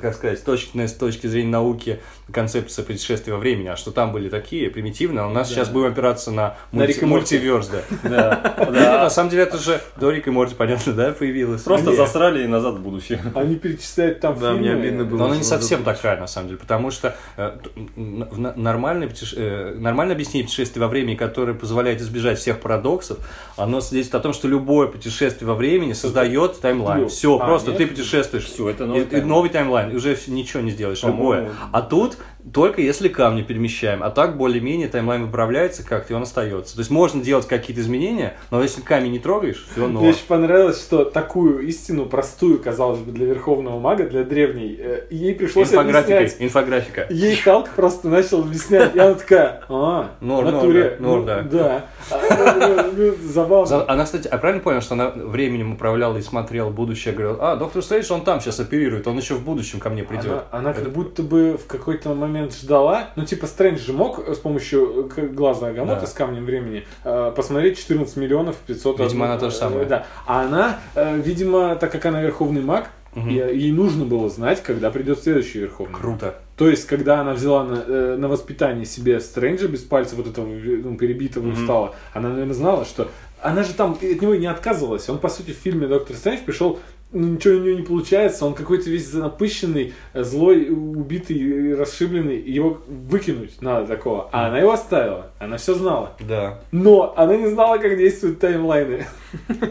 как сказать, точная с точки зрения науки концепция путешествия во времени, а что там были такие примитивные, а у нас сейчас будем опираться на, На мульти- Морти. мультиверс, да. Да, да. на самом деле это же до Рик и Морти, понятно, да, появилось? Просто засрали и назад в будущее. Они перечисляют там Да, мне фильмы. обидно было. Но она не совсем такая, на самом деле, потому что э, нормальное, э, нормальное объяснение путешествия во времени, которое позволяет избежать всех парадоксов, оно свидетельствует о том, что любое путешествие во времени создает таймлайн. Все, а, просто нет? ты путешествуешь. Всё, это новый и таймлайн. новый таймлайн, и уже ничего не сделаешь, любое. А тут только если камни перемещаем, а так более-менее таймлайн выправляется как-то, и он остается. То есть можно делать какие-то изменения, но если камень не трогаешь, все Мне норм. очень понравилось, что такую истину, простую, казалось бы, для верховного мага, для древней, э, ей пришлось Инфографика, объяснять. инфографика. Ей Халк просто начал объяснять, и она такая, а, Норм, в натуре, норм, да, норм, ну, да. да. А, ну, ну, Забавно. За- Она, кстати, я правильно понял, что она временем управляла и смотрела будущее, говорила, а, доктор Стрэндж, он там сейчас оперирует, он еще в будущем ко мне придет. Она, она как будто бы в какой-то момент ждала, ну типа Стрэндж же мог с помощью э, глаза Агамота Да. с камнем времени э, посмотреть 14 миллионов 500 Видимо, она то же самое. э, Да. А она, э, видимо, так как она верховный маг, е- ей нужно было знать, когда придет следующий верховный. Круто. То есть, когда она взяла на, э, на воспитание себе Стрэнджа без пальца вот этого ну, перебитого устала, она, наверное, знала, что она же там от него и не отказывалась. Он, по сути, в фильме Доктор Стрэндж пришел, ну, ничего у него не получается, он какой-то весь напыщенный, злой, убитый, расшибленный, его выкинуть надо такого. А она его оставила, она все знала. Да. Но она не знала, как действуют таймлайны.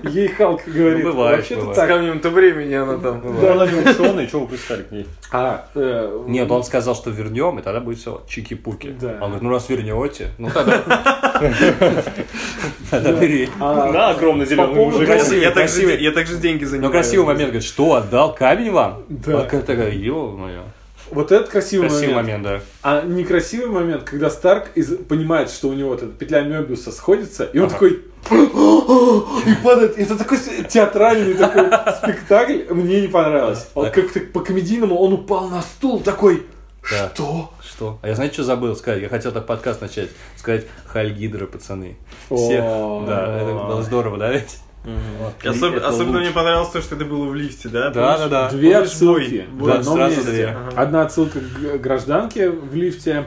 Ей Халк говорит, Ну, бывает, вообще-то бывает. С так. камнем-то времени она там. Да, она не ученый, что вы пристали к ней? А, э, Нет, он сказал, что вернем, и тогда будет все чики-пуки. Да. Он говорит, ну раз вернете, ну тогда... Тогда бери. а, Да, огромный зеленый мужик. красивый, Я так же красивый. я так же деньги Но занимаю. красивый ключевой момент, говорит, что, отдал камень вам? Да. А такая, ё-моё. Вот этот красивый, Красивый момент. момент, да. А некрасивый момент, когда Старк из- понимает, что у него вот эта петля Мебиуса сходится, и он такой... И падает. Это такой театральный такой спектакль. Мне не понравилось. Он как-то по-комедийному он упал на стул такой... Да. Что? Что? А я знаете, что забыл сказать? Я хотел так подкаст начать. Сказать Халь Гидра, пацаны. Все. Да, это было здорово, да ведь? Особ- Это Особенно лучше. мне понравилось то, что это было в лифте, да? Да, да, да. Две Помнишь, отсылки бой? в одном сразу месте. две. Ага. Одна отсылка к гражданке в лифте.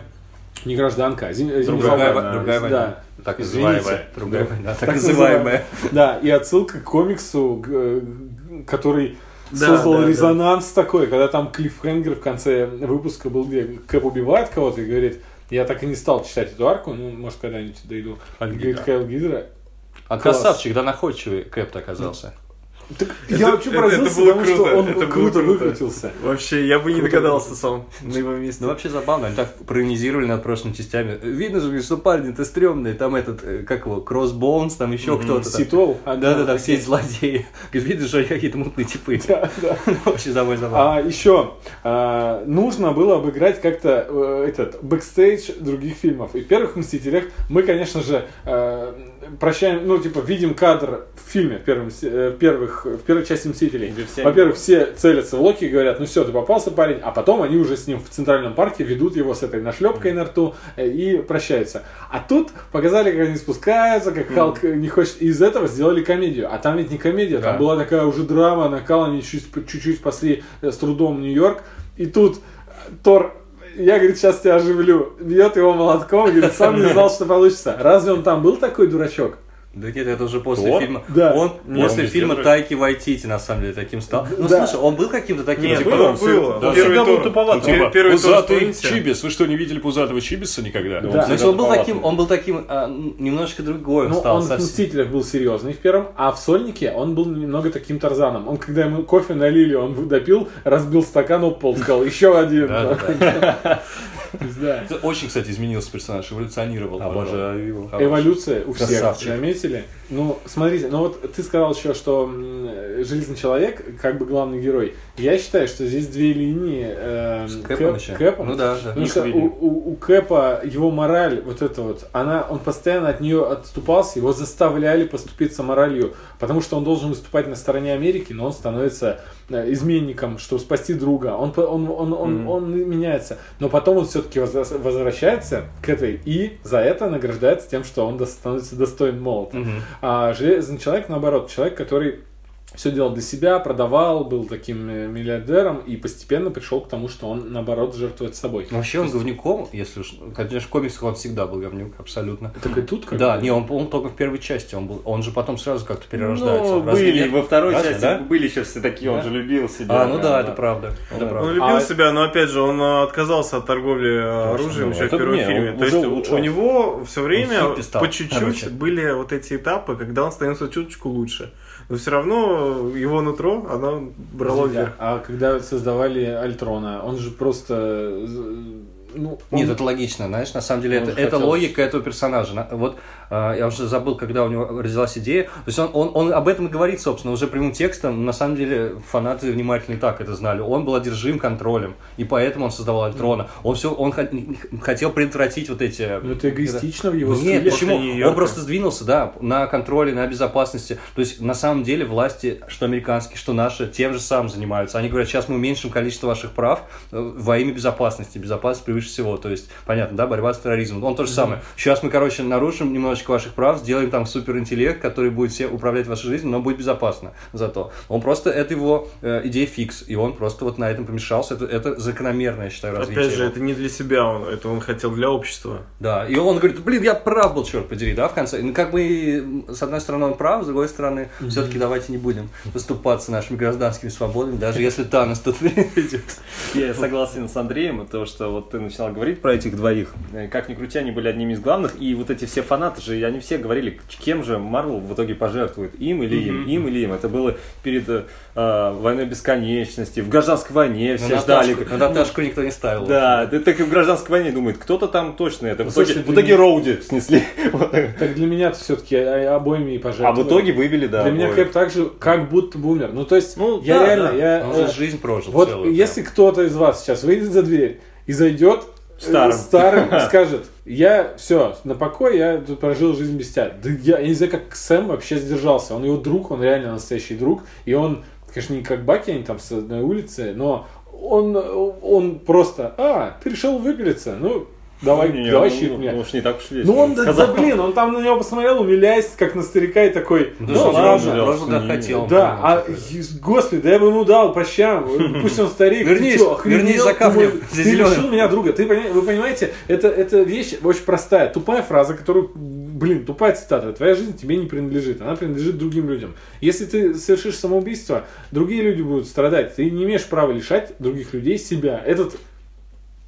Не гражданка, а зим- Другая, во- другая война. Да. Так называемая. Другая война. Так Так называемая. Да, и отсылка к комиксу, который Да, создал да, да. резонанс такой, когда там клиффхенгер в конце выпуска был, где Кэп убивает кого-то и говорит, я так и не стал читать эту арку, ну, может, когда-нибудь дойду. Халь Говорит, Гидра. Хайл Гидра. А Класс. красавчик, да находчивый Кэп-то оказался. Так Это- я вообще это- поразился, это было потому что круто, он это было круто круто. выкрутился. Вообще, я бы не Круто догадался сам на его месте. Ну, вообще забавно, они так проанимизировали над прошлыми частями. Видно же, что парни-то стрёмные, там этот, э, как его, Кроссбоунс, там еще кто-то. там. Ситол. Да-да-да, все эти злодеи. Видно, что они какие-то мутные типы. Да, да. Вообще довольно забавно. А еще а, нужно было обыграть как-то э, этот бэкстейдж других фильмов. И в первых мстителях мы, конечно же, э, прощаем, ну типа видим кадр в фильме в, первом, э, в первых в первой части мстителей. Во-первых, все целятся в Локи и говорят, ну все, ты попался, парень, а потом они уже с ним в центральном парке ведут его с этой нашлепкой на рту э, и прощаются. А тут показали, как они спускаются, как Халк э, не хочет. И из этого сделали комедию. А там ведь не комедия, там Да. была такая уже драма, накал, они чуть- чуть-чуть спасли э, с трудом Нью-Йорк. И тут Тор я, говорит, сейчас тебя оживлю. Бьет его молотком, говорит, сам не знал, что получится. Разве он там был такой дурачок? Да нет, это уже после Кто? фильма. Да. Он Не, после он фильма. Тайки Вайтити, на самом деле, таким стал. Ну, Да. слушай, он был каким-то таким, Нет, типа, было, он было. да, Первый всегда был Тор. Первый- Типа, первый Тор пузатый. Чибис. Вы что, не видели пузатого Чибиса никогда? Да. Значит, он был таким, он был таким а, м, немножечко другой, он Ну, стал он в. «Мстителях» был серьезный в первом, а в «Сольнике» он был немного таким Тарзаном. Он, когда ему кофе налили, он допил, разбил стакан об пол, сказал, еще один. Да, да, Да. Это Очень, кстати, изменился персонаж, эволюционировал. Обожаю его. Эволюция у всех, Красавчик. Заметили? Ну, смотрите, ну вот ты сказал еще, что Железный Человек, как бы главный герой. Я считаю, что здесь две линии эм, С Кэпом еще? Кэпом. Ну да, да. Потому что у, у- у Кэпа его мораль, вот это вот, она, он постоянно от нее отступался, его заставляли поступиться моралью, потому что он должен выступать на стороне Америки, но он становится э, изменником, чтобы спасти друга. Он, он, он, он, он меняется. Но потом он все-таки возвращается к этой и за это награждается тем, что он становится достоин молота. Мгм. А Железный человек, наоборот, человек, который все делал для себя, продавал, был таким э, миллиардером и постепенно пришел к тому, что он, наоборот, жертвует собой. Ну, Вообще он говнюком, если уж, конечно, в комиксах он всегда был говнюк, абсолютно. Так и тут как Да, бы- не, он, он только в первой части, он был, он же потом сразу как-то перерождается. Ну, Разве были, нет? во второй Разве, части да? были еще все такие, он Да? же любил себя. А, ну прям, да, это правда. Это Он- правда. Он любил А- себя, но опять же, он э, отказался от торговли э, оружием ну, еще в первом не, фильме. он То есть улучшал. у него все время по чуть-чуть были вот эти этапы, когда он становится чуточку лучше. Но все равно его нутро, оно брало Да. вверх. А когда создавали Альтрона, он же просто... э, Ну, он- Нет, это логично, знаешь, на самом деле Он это, это хотел- логика этого персонажа. На- Вот я уже забыл, когда у него родилась идея. То есть он, он, он об этом и говорит, собственно, уже прямым текстом. На самом деле фанаты внимательно и так это знали. Он был одержим контролем, и поэтому он создавал Альтрона. Он все, он хо- хотел предотвратить вот эти. Ну, это эгоистично в его Нет, почему? Он просто сдвинулся, да, на контроле, на безопасности. То есть, на самом деле, власти, что американские, что наши, тем же самым занимаются. Они говорят, сейчас мы уменьшим количество ваших прав э, во имя безопасности. Безопасность превыше всего. То есть, понятно, да, борьба с терроризмом. Он то же самое. Сейчас мы, короче, нарушим немножечко ваших прав, сделаем там суперинтеллект, который будет все управлять вашей жизнью, но будет безопасно зато. Он просто, это его э, идея фикс, и он просто вот на этом помешался. Это, это закономерное, я считаю, развитие. Опять же, его. это не для себя, он, это он хотел для общества. Да, и он говорит, блин, я прав был, черт подери, да, в конце. Ну, как бы, с одной стороны, он прав, с другой стороны, все-таки давайте не будем поступаться нашими гражданскими свободами, даже если Танос тут придет. Я согласен с Андреем, то, что вот ты начинал говорить про этих двоих. Э, Как ни крути, они были одними из главных. И вот эти все фанаты же, они все говорили, кем же Марвел в итоге пожертвует. Им или им, им или им. Это было перед э, э, войной бесконечности, в гражданской войне все На ждали. Наташку, на Наташку никто не ставил. Да, да, так и в гражданской войне думает, кто-то там точно это. В итоге, слушай, в итоге Роуди снесли. Так для меня все-таки обоими и А пожертвовали. в итоге выбили, да. Для меня. Кэп так же, как будто бы умер. Ну, то есть, Ну, я да, реально, да. я... Он же э, жизнь прожил Вот целую. если кто-то из вас сейчас выйдет за дверь и зайдет Старым. старым и скажет, я все, на покой, я тут прожил жизнь без тебя. Да я, я не знаю, как Сэм вообще сдержался. Он его друг, он реально настоящий друг. И он, конечно, не как Баки, они там с одной улицы, но он, он просто, а, ты решил выпилиться, ну, давай, Не, давай ну, щит ну, меня. Может, не так уж весело. Ну он, да, да, блин, он там на него посмотрел, умиляясь, как на старика, и такой, Ну, ну, что, ладно. он просто да, хотел. Да, а, господи, да я бы ему дал по щам, пусть он старик. Вернись, вернись за Ты камнем, Ты лишил меня друга, ты, пони- вы понимаете, это, это вещь очень простая, тупая фраза, которую, блин, тупая цитата, твоя жизнь тебе не принадлежит, она принадлежит другим людям. Если ты совершишь самоубийство, другие люди будут страдать, ты не имеешь права лишать других людей себя. Этот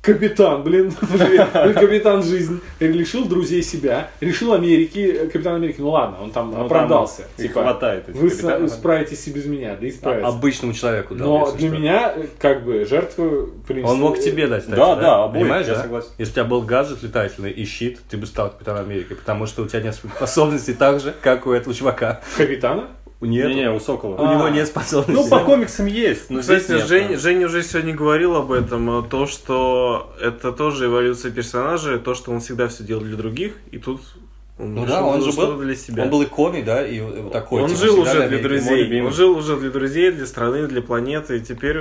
Капитан, блин, капитан жизнь, лишил друзей себя, решил Америки, э, капитан Америки, ну ладно, он там Ну, оправдался. там типа, хватает вы капитанов. с- справитесь и без меня, да и А- справитесь. Обычному человеку дал, Но для что. меня, э, как бы, жертву принести... Он мог тебе дать, кстати, Да, да, обоих, Понимаешь, я да? согласен. Если у тебя был гаджет летательный и щит, ты бы стал Капитаном Америки, потому что у тебя нет способностей так же, как у этого чувака. Капитана? Нет, Не-не, у Сокола. у него А. нет способностей. Ну, по комиксам есть, но здесь Кстати, нет, Жень, да. Женя уже сегодня говорил об этом, э, то, что это тоже эволюция персонажа, то, что он всегда все делал для других, и тут он Ну да, он же что-то был, для себя. он был иконой, да, и вот такой. Он типа, жил уже для друзей, он жил уже для друзей, для страны, для планеты, и теперь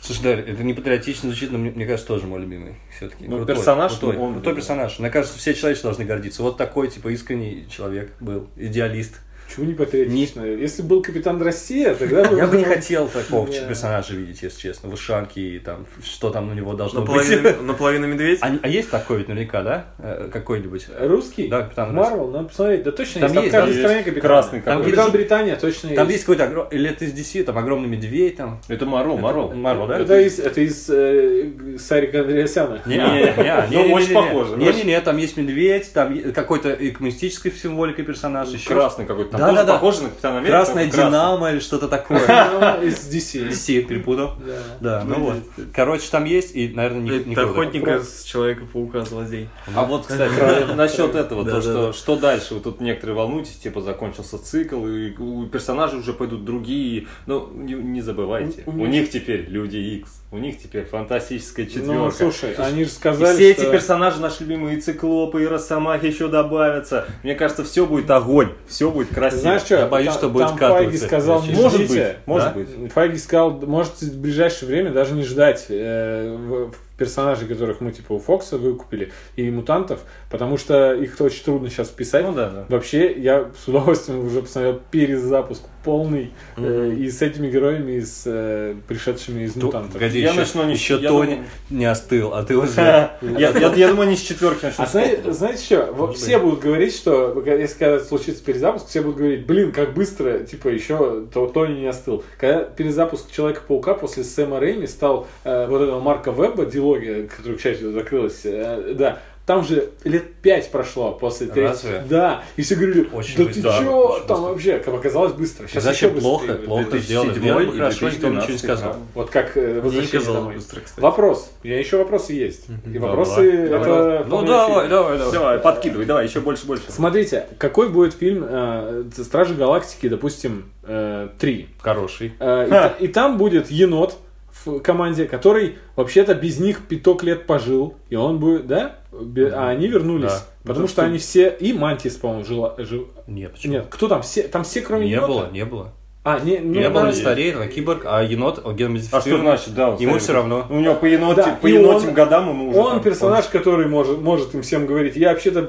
Слушай, да, это не патриотично звучит, но мне, мне кажется, тоже мой любимый все-таки. Ну, персонаж, крутой, ну, он- крутой персонаж. Мне кажется, все человечество должны гордиться. Вот такой, типа, искренний человек был, идеалист. Чего не патриотично? Если был капитан Россия, тогда... Я бы не хотел такого персонажа видеть, если честно. В ушанке и там, что там у него должно быть. наполовину, медведь. А, а есть такой ведь наверняка, да? Э, Какой-нибудь? Русский? Да, капитан Марвел, надо посмотреть. Да точно Там есть. Там в есть, каждой стране есть. капитан. Красный Там. Капитан Британия точно Там есть. есть какой-то, или это из DC, там огромный медведь там. Это Марвел, Марвел. Марвел, да? Это из, это из э, Сарика Андреасяна. Не, Не, не, не, ну, не, очень не, похоже, Не, не, не, там есть медведь, там какой-то коммунистической символикой персонаж еще. Красный какой-то. Да, тоже да, да. похоже на Капитана Америка. Красная только красный. Динамо или что-то такое. Из DC. DC перепутал. Да. Да, ну вот. Короче, там есть, и, наверное, не, Это круто. охотника с Человека-паука злодей. А вот, кстати, насчет этого, Да, то, да, что, да. что дальше? Вы тут некоторые волнуетесь, типа, закончился цикл, и у персонажей уже пойдут другие. Ну, не, забывайте, У- них теперь Люди Икс, у них теперь фантастическая четверка. Ну, слушай, они же И сказали, все эти что- персонажи, наши любимые, и циклопы, и росомахи еще добавятся. Мне кажется, все будет огонь, все будет красиво. Знаешь что, Я боюсь, там- что будет там Файги сказал, не Может ждите. быть, может да? быть. Файги сказал, можете в ближайшее время даже не ждать э, в- в персонажей, которых мы типа у Фокса выкупили, и мутантов, потому что их очень трудно сейчас вписать. Ну да, да. Вообще, я с удовольствием уже посмотрел перезапуск полный э, и с этими героями, и с э, пришедшими из То- мутантов. Погоди, Я еще, начну не- еще я Тони думаю- не остыл, а ты уже... Я, думаю, они с четверки начнут. А знаете, что? Все будут говорить, что если когда случится перезапуск, все будут говорить, блин, как быстро, типа, еще то Тони не остыл. Когда перезапуск Человека-паука после Сэма Рэйми стал э, вот этого Марка Веба, дилогия, которая, к счастью, закрылась, э, да, там же лет пять прошло после третьего. Да, и все говорили, Очень да быстро, ты чё, очень там быстро. вообще, как оказалось, быстро. Сейчас Зачем еще плохо? быстрее. Плохо. 2007 Сделали бы и хорошо, никто ничего не 2012, сказал. да. Вот как э, возвращение домой. быстро, кстати. Вопрос. У меня еще вопросы есть. И вопросы Давай, это... давай. Ну давай, давай, давай. Давай, подкидывай, давай, еще больше, больше. Смотрите, какой будет фильм э, Стражи Галактики, допустим, э, 3. Хороший. Э, и, та- и там будет енот в команде, который вообще-то без них пяток лет пожил. И он будет, да? А они вернулись. Да. Потому что они все... И Мантис, по-моему, жила... жил- Нет, почему? Нет, кто там? Все, там все, кроме Не енота? было, не было. А, не, ну, не было стареет, она киборг, а енот, он А что геномодифицирован. значит, да? он Ему все равно. У него по, енот, Да, по енотим он- годам ему уже Он там- персонаж, который может, может им всем говорить, я вообще-то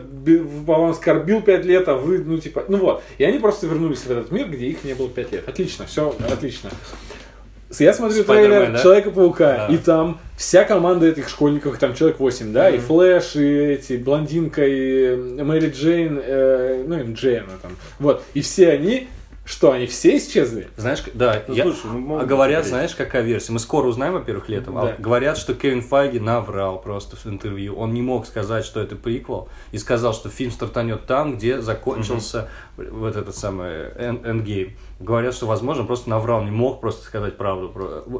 вам скорбил пять лет, а вы, ну, типа, ну вот. И они просто вернулись в этот мир, где их не было пять лет. Отлично, все отлично. Я смотрю трейлер да? Человека-паука, Да. и там вся команда этих школьников, там человек 8, да, и Флэш, и эти, блондинка, и Мэри Джейн, э, ну, и Джейн, там. Вот, и все они Что, они все исчезли? Знаешь, да, Ну, я- слушай, ну, а говорят, посмотреть. знаешь, какая версия? Мы скоро узнаем, во-первых, летом. Да. А говорят, что Кевин Файги наврал просто в интервью. Он не мог сказать, что это приквел, и сказал, что фильм стартанет там, где закончился вот этот самый Endgame. Говорят, что, возможно, он просто наврал, не мог просто сказать правду.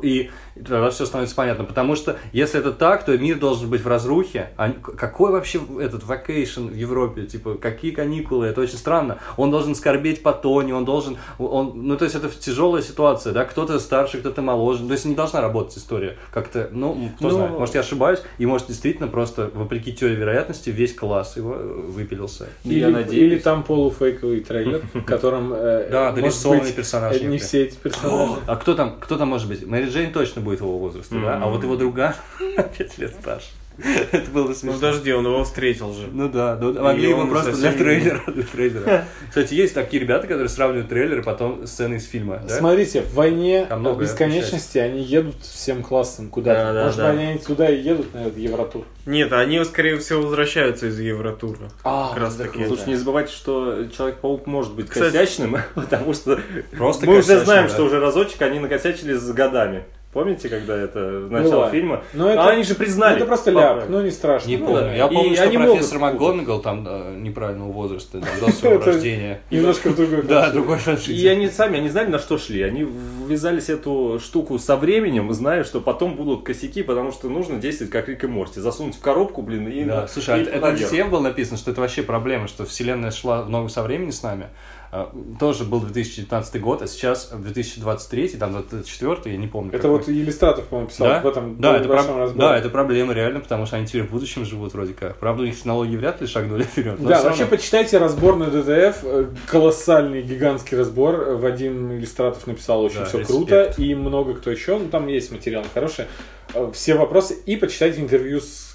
И тогда все становится понятно. Потому что, если это так, то мир должен быть в разрухе. А какой вообще этот vacation в Европе? Типа, какие каникулы? Это очень странно. Он должен скорбеть по Тони, он должен... Он, ну, то есть, это тяжелая ситуация, да? Кто-то старше, кто-то моложе. То есть, не должна работать история. Как-то, ну, кто Ну, знает. Может, я ошибаюсь, и может, действительно, просто, вопреки теории вероятности, весь класс его э, выпилился. Или, Я надеюсь. или там полуфейковый трейлер, в котором, э, Да, может дорисованный быть, персонаж э, не все эти персонажи. А кто там, кто там может быть? Мэри Джейн точно будет его возраста, да? А вот его друга 5 лет старше. Это было бы Ну смешно. подожди, он его встретил же. Ну да, ну, могли И его просто для трейлера, для трейлера. Кстати, есть такие ребята, которые сравнивают трейлеры, потом сцены из фильма, да? Смотрите, в войне много бесконечности они едут всем классом куда-то. Да, да, Может да. они туда и едут на этот Евротур. Нет, они, скорее всего, возвращаются из Евротура. А, как раз таки. Слушай, не забывайте, что Человек-паук может быть Кстати- косячным, потому что Просто мы уже знаем, что уже разочек они накосячили с годами. Помните, когда это начало Было. фильма? Ну, это- а они же признали. это просто ляп, ну не страшно. Не Ну помню. да. Я И помню, что они профессор могут МакГонагал там э, неправильного возраста, там, до своего рождения. Немножко в другой Да, франшизе. другой И франшизе. они сами, они знали, на что шли. Они ввязались эту штуку со временем, зная, что потом будут косяки, потому что нужно действовать как Рик и Морти. Засунуть в коробку, блин, и... Да, слушай, а и это, всем было написано, что это вообще проблема, что вселенная шла в ногу со временем с нами. А, Тоже был 2019 год, а сейчас 2023, там 2024, я не помню. Это какой. вот Иллюстратов, по-моему, писал Да? в этом да, это разборе. да, это проблема реально, потому что они теперь в будущем живут вроде как. Правда, у них технологии вряд ли шагнули вперед. Да, вообще равно. почитайте разбор на ДТФ, э, колоссальный, гигантский разбор. э, Вадим Иллюстратов написал очень Да, все респект. круто, и много кто еще, ну там есть материалы хорошие. Э, Все вопросы, и почитайте интервью с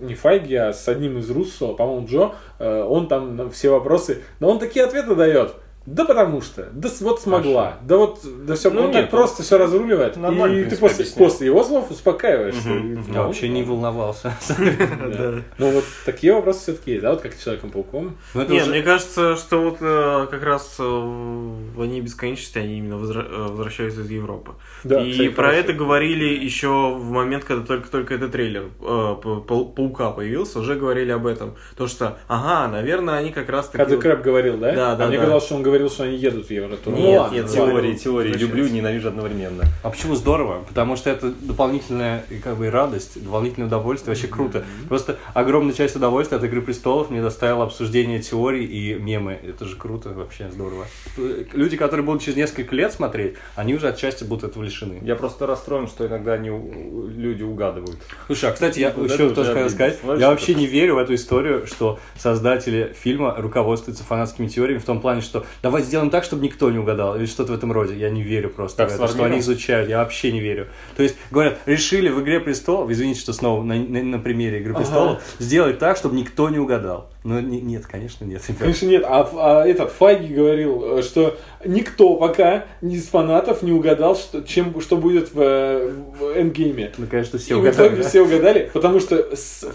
не Файги, а с одним из Руссо, по-моему, Джо, Э, он там все вопросы, но он такие ответы дает. Да потому что, да вот смогла, да вот, да все, Ну, он так нет, просто все разруливает, и ты после, после его слов успокаиваешься. И, Я ну, вообще не волновался. Ну вот такие вопросы все-таки есть, да, вот как с Человеком-пауком. Ну, Нет, мне кажется, что вот э, как раз э, в «Они бесконечности» они именно э, возвращаются из Европы. И про хорошо. это говорили еще в момент, когда только-только этот трейлер Паука появился, уже говорили об этом. То, что, ага, наверное, они как раз таки... Когда Крэп говорил, да? Да, да, А мне казалось, что он говорил, что они едут в Евротур. Нет, Ну ладно, нет, ладно. Теории, теории. Возвращается. Люблю ненавижу одновременно. А почему здорово? Потому что это дополнительная как бы радость, дополнительное удовольствие, вообще круто. Просто огромная часть удовольствия от Игры престолов мне доставило обсуждение теорий и мемы. Это же круто, вообще здорово. Люди, которые будут через несколько лет смотреть, они уже отчасти будут этого лишены. Я просто расстроен, что иногда они, люди угадывают. Слушай, а кстати, я Вот еще тоже хотел сказать, Знаешь, я вообще это? не верю в эту историю, что создатели фильма руководствуются фанатскими теориями в том плане, что давай сделаем так, чтобы никто не угадал, или что-то в этом роде. Я не верю просто Как в это, что они изучают, я вообще не верю. То есть, говорят, решили в «Игре престолов», извините, что снова на, на- на примере «Игры престолов», сделать так, чтобы никто не угадал. Но не- нет, конечно, нет. ребят. Конечно, нет. А, а этот Файги говорил, э, что никто пока из фанатов не угадал, что, чем, что будет в, э, в Эндгейме. Ну, конечно, все И угадали. да? все угадали, потому что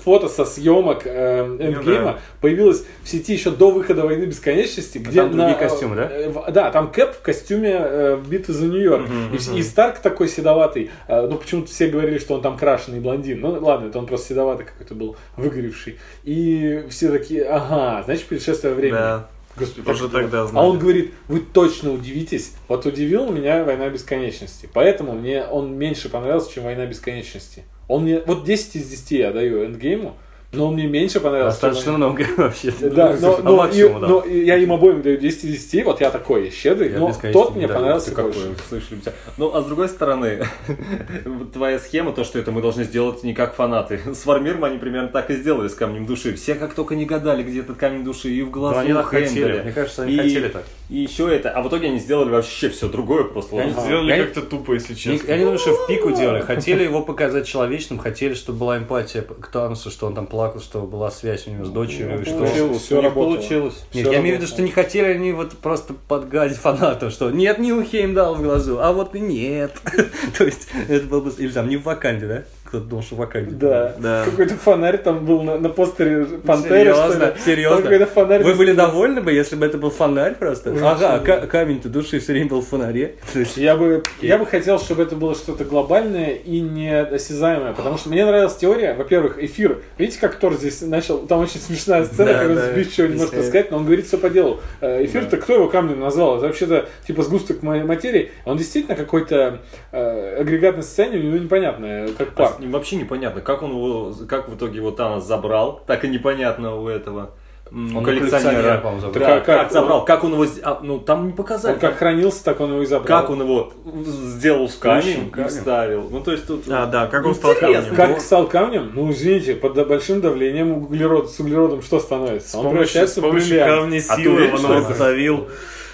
фото со съемок э, Эндгейма да. появилось в сети еще до выхода Войны Бесконечности, где там другие на, костюмы, да? э, в- да, там Кэп в костюме э, битвы за Нью-Йорк. и, Старк такой седоватый. э, ну, почему-то все говорили, что он там крашеный блондин. Ну, ладно, это он просто седоватый какой-то был, выгоревший. И все такие, ага, значит, путешествие времени. Да. Господи, Уже тогда знали. А он говорит, вы точно удивитесь. Вот удивил меня «Война бесконечности». Поэтому мне он меньше понравился, чем «Война бесконечности». Он мне, вот 10 из 10 я даю Эндгейму, но он мне меньше понравился. Достаточно много вообще. Да, но, А но, максимум, и- да. но я им обоим даю 10 из 10, вот я такой щедрый, Я но тот мне не даю. понравился Ты какой, больше. слышали тебя. Ну, а с другой стороны, твоя схема, то, что это мы должны сделать не как фанаты. С Вармиром они примерно так и сделали с Камнем Души. Все как только не гадали, где этот Камень Души, и в глазу Но они так хотели. Мне кажется, они И- хотели так. И еще это. А в итоге они сделали вообще все другое просто. Они сделали Я- как-то тупо, если Не- честно. Я не думаю, что в пику делали. Хотели его показать человечным, хотели, чтобы была эмпатия к Танусу, что он там плакал, что была связь у него с дочерью, и что... Получилось, все работало. получилось. Нет, Всё я имею в виду, работало. что не хотели они вот просто подгадить фанатам, что нет, не Ухейм дал в глазу, а вот и нет. То есть, это было бы... Или там не в Ваканде, да? Кто-то думал, что Ваканди. Да. Да. Какой-то фонарь там был на, на постере Пантеры, что ли. Серьезно? Там Серьезно? какой-то фонарь. Вы были довольны бы, если бы это был фонарь просто? Ага, ка- камень-то души все время был в фонаре. То есть, Я бы, я бы хотел, чтобы это было что-то глобальное и неосязаемое, потому что мне нравилась теория, во-первых, эфир. Видите, как Тор здесь начал, там очень смешная сцена, Да, когда да, он ничего не может рассказать, но он говорит все по делу. Э, Эфир-то кто его камнем назвал? Это вообще-то типа сгусток ма- материи. Он действительно какой-то э, агрегатное состояние, у него непонятное, как пар. А, Вообще непонятно, как он его, как в итоге его Танос забрал, так и непонятно у этого Он коллекционера. забрал. Да, а как, как? забрал, как он его, с- а, ну там не показали. Он как хранился, так он его и забрал. как он его сделал камень Слушай, и вставил. Ну то есть тут А, да, как он стал камнем. Как стал камнем? Ну, извините, под большим давлением углерод, с углеродом что становится? С Он помощью, превращается с в помощью бриллиант. камней А ты силы уверен, он его это?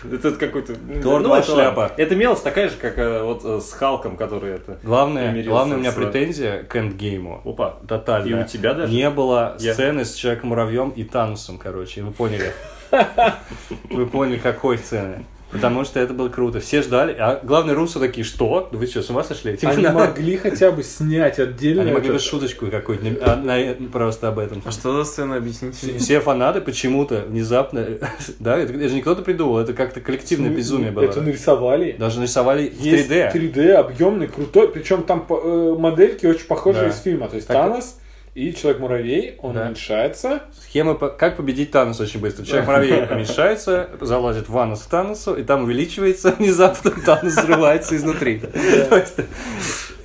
Это какой-то... Тор, ну, это шляпа. Это мелочь такая же, как э, вот э, с Халком, который это... Главное, главное у меня с- претензия к эндгейму. Опа. Тотальная. И у тебя даже? Не было Я- сцены с Человеком-муравьем и Танусом, короче. Вы поняли? Вы поняли, какой сцены. Потому что это было круто. Все ждали. А главные русы такие, что? Вы что, с ума сошли? Типа, Они могли хотя бы снять отдельно. Они могли бы шуточку какую-нибудь а, просто об этом. А что за сцена, объясните? Все фанаты почему-то внезапно, да, это, же не кто-то придумал, это как-то коллективное безумие было. Это нарисовали. Даже нарисовали в Есть 3D. 3D, объемный, крутой. Причем там по- э, модельки очень похожие из фильма. То есть Танос и Человек-муравей, он Да. уменьшается. Схема, по- как победить Танос очень быстро. Человек-муравей уменьшается, залазит в ванну с Таносу, и там увеличивается внезапно, Танос взрывается изнутри.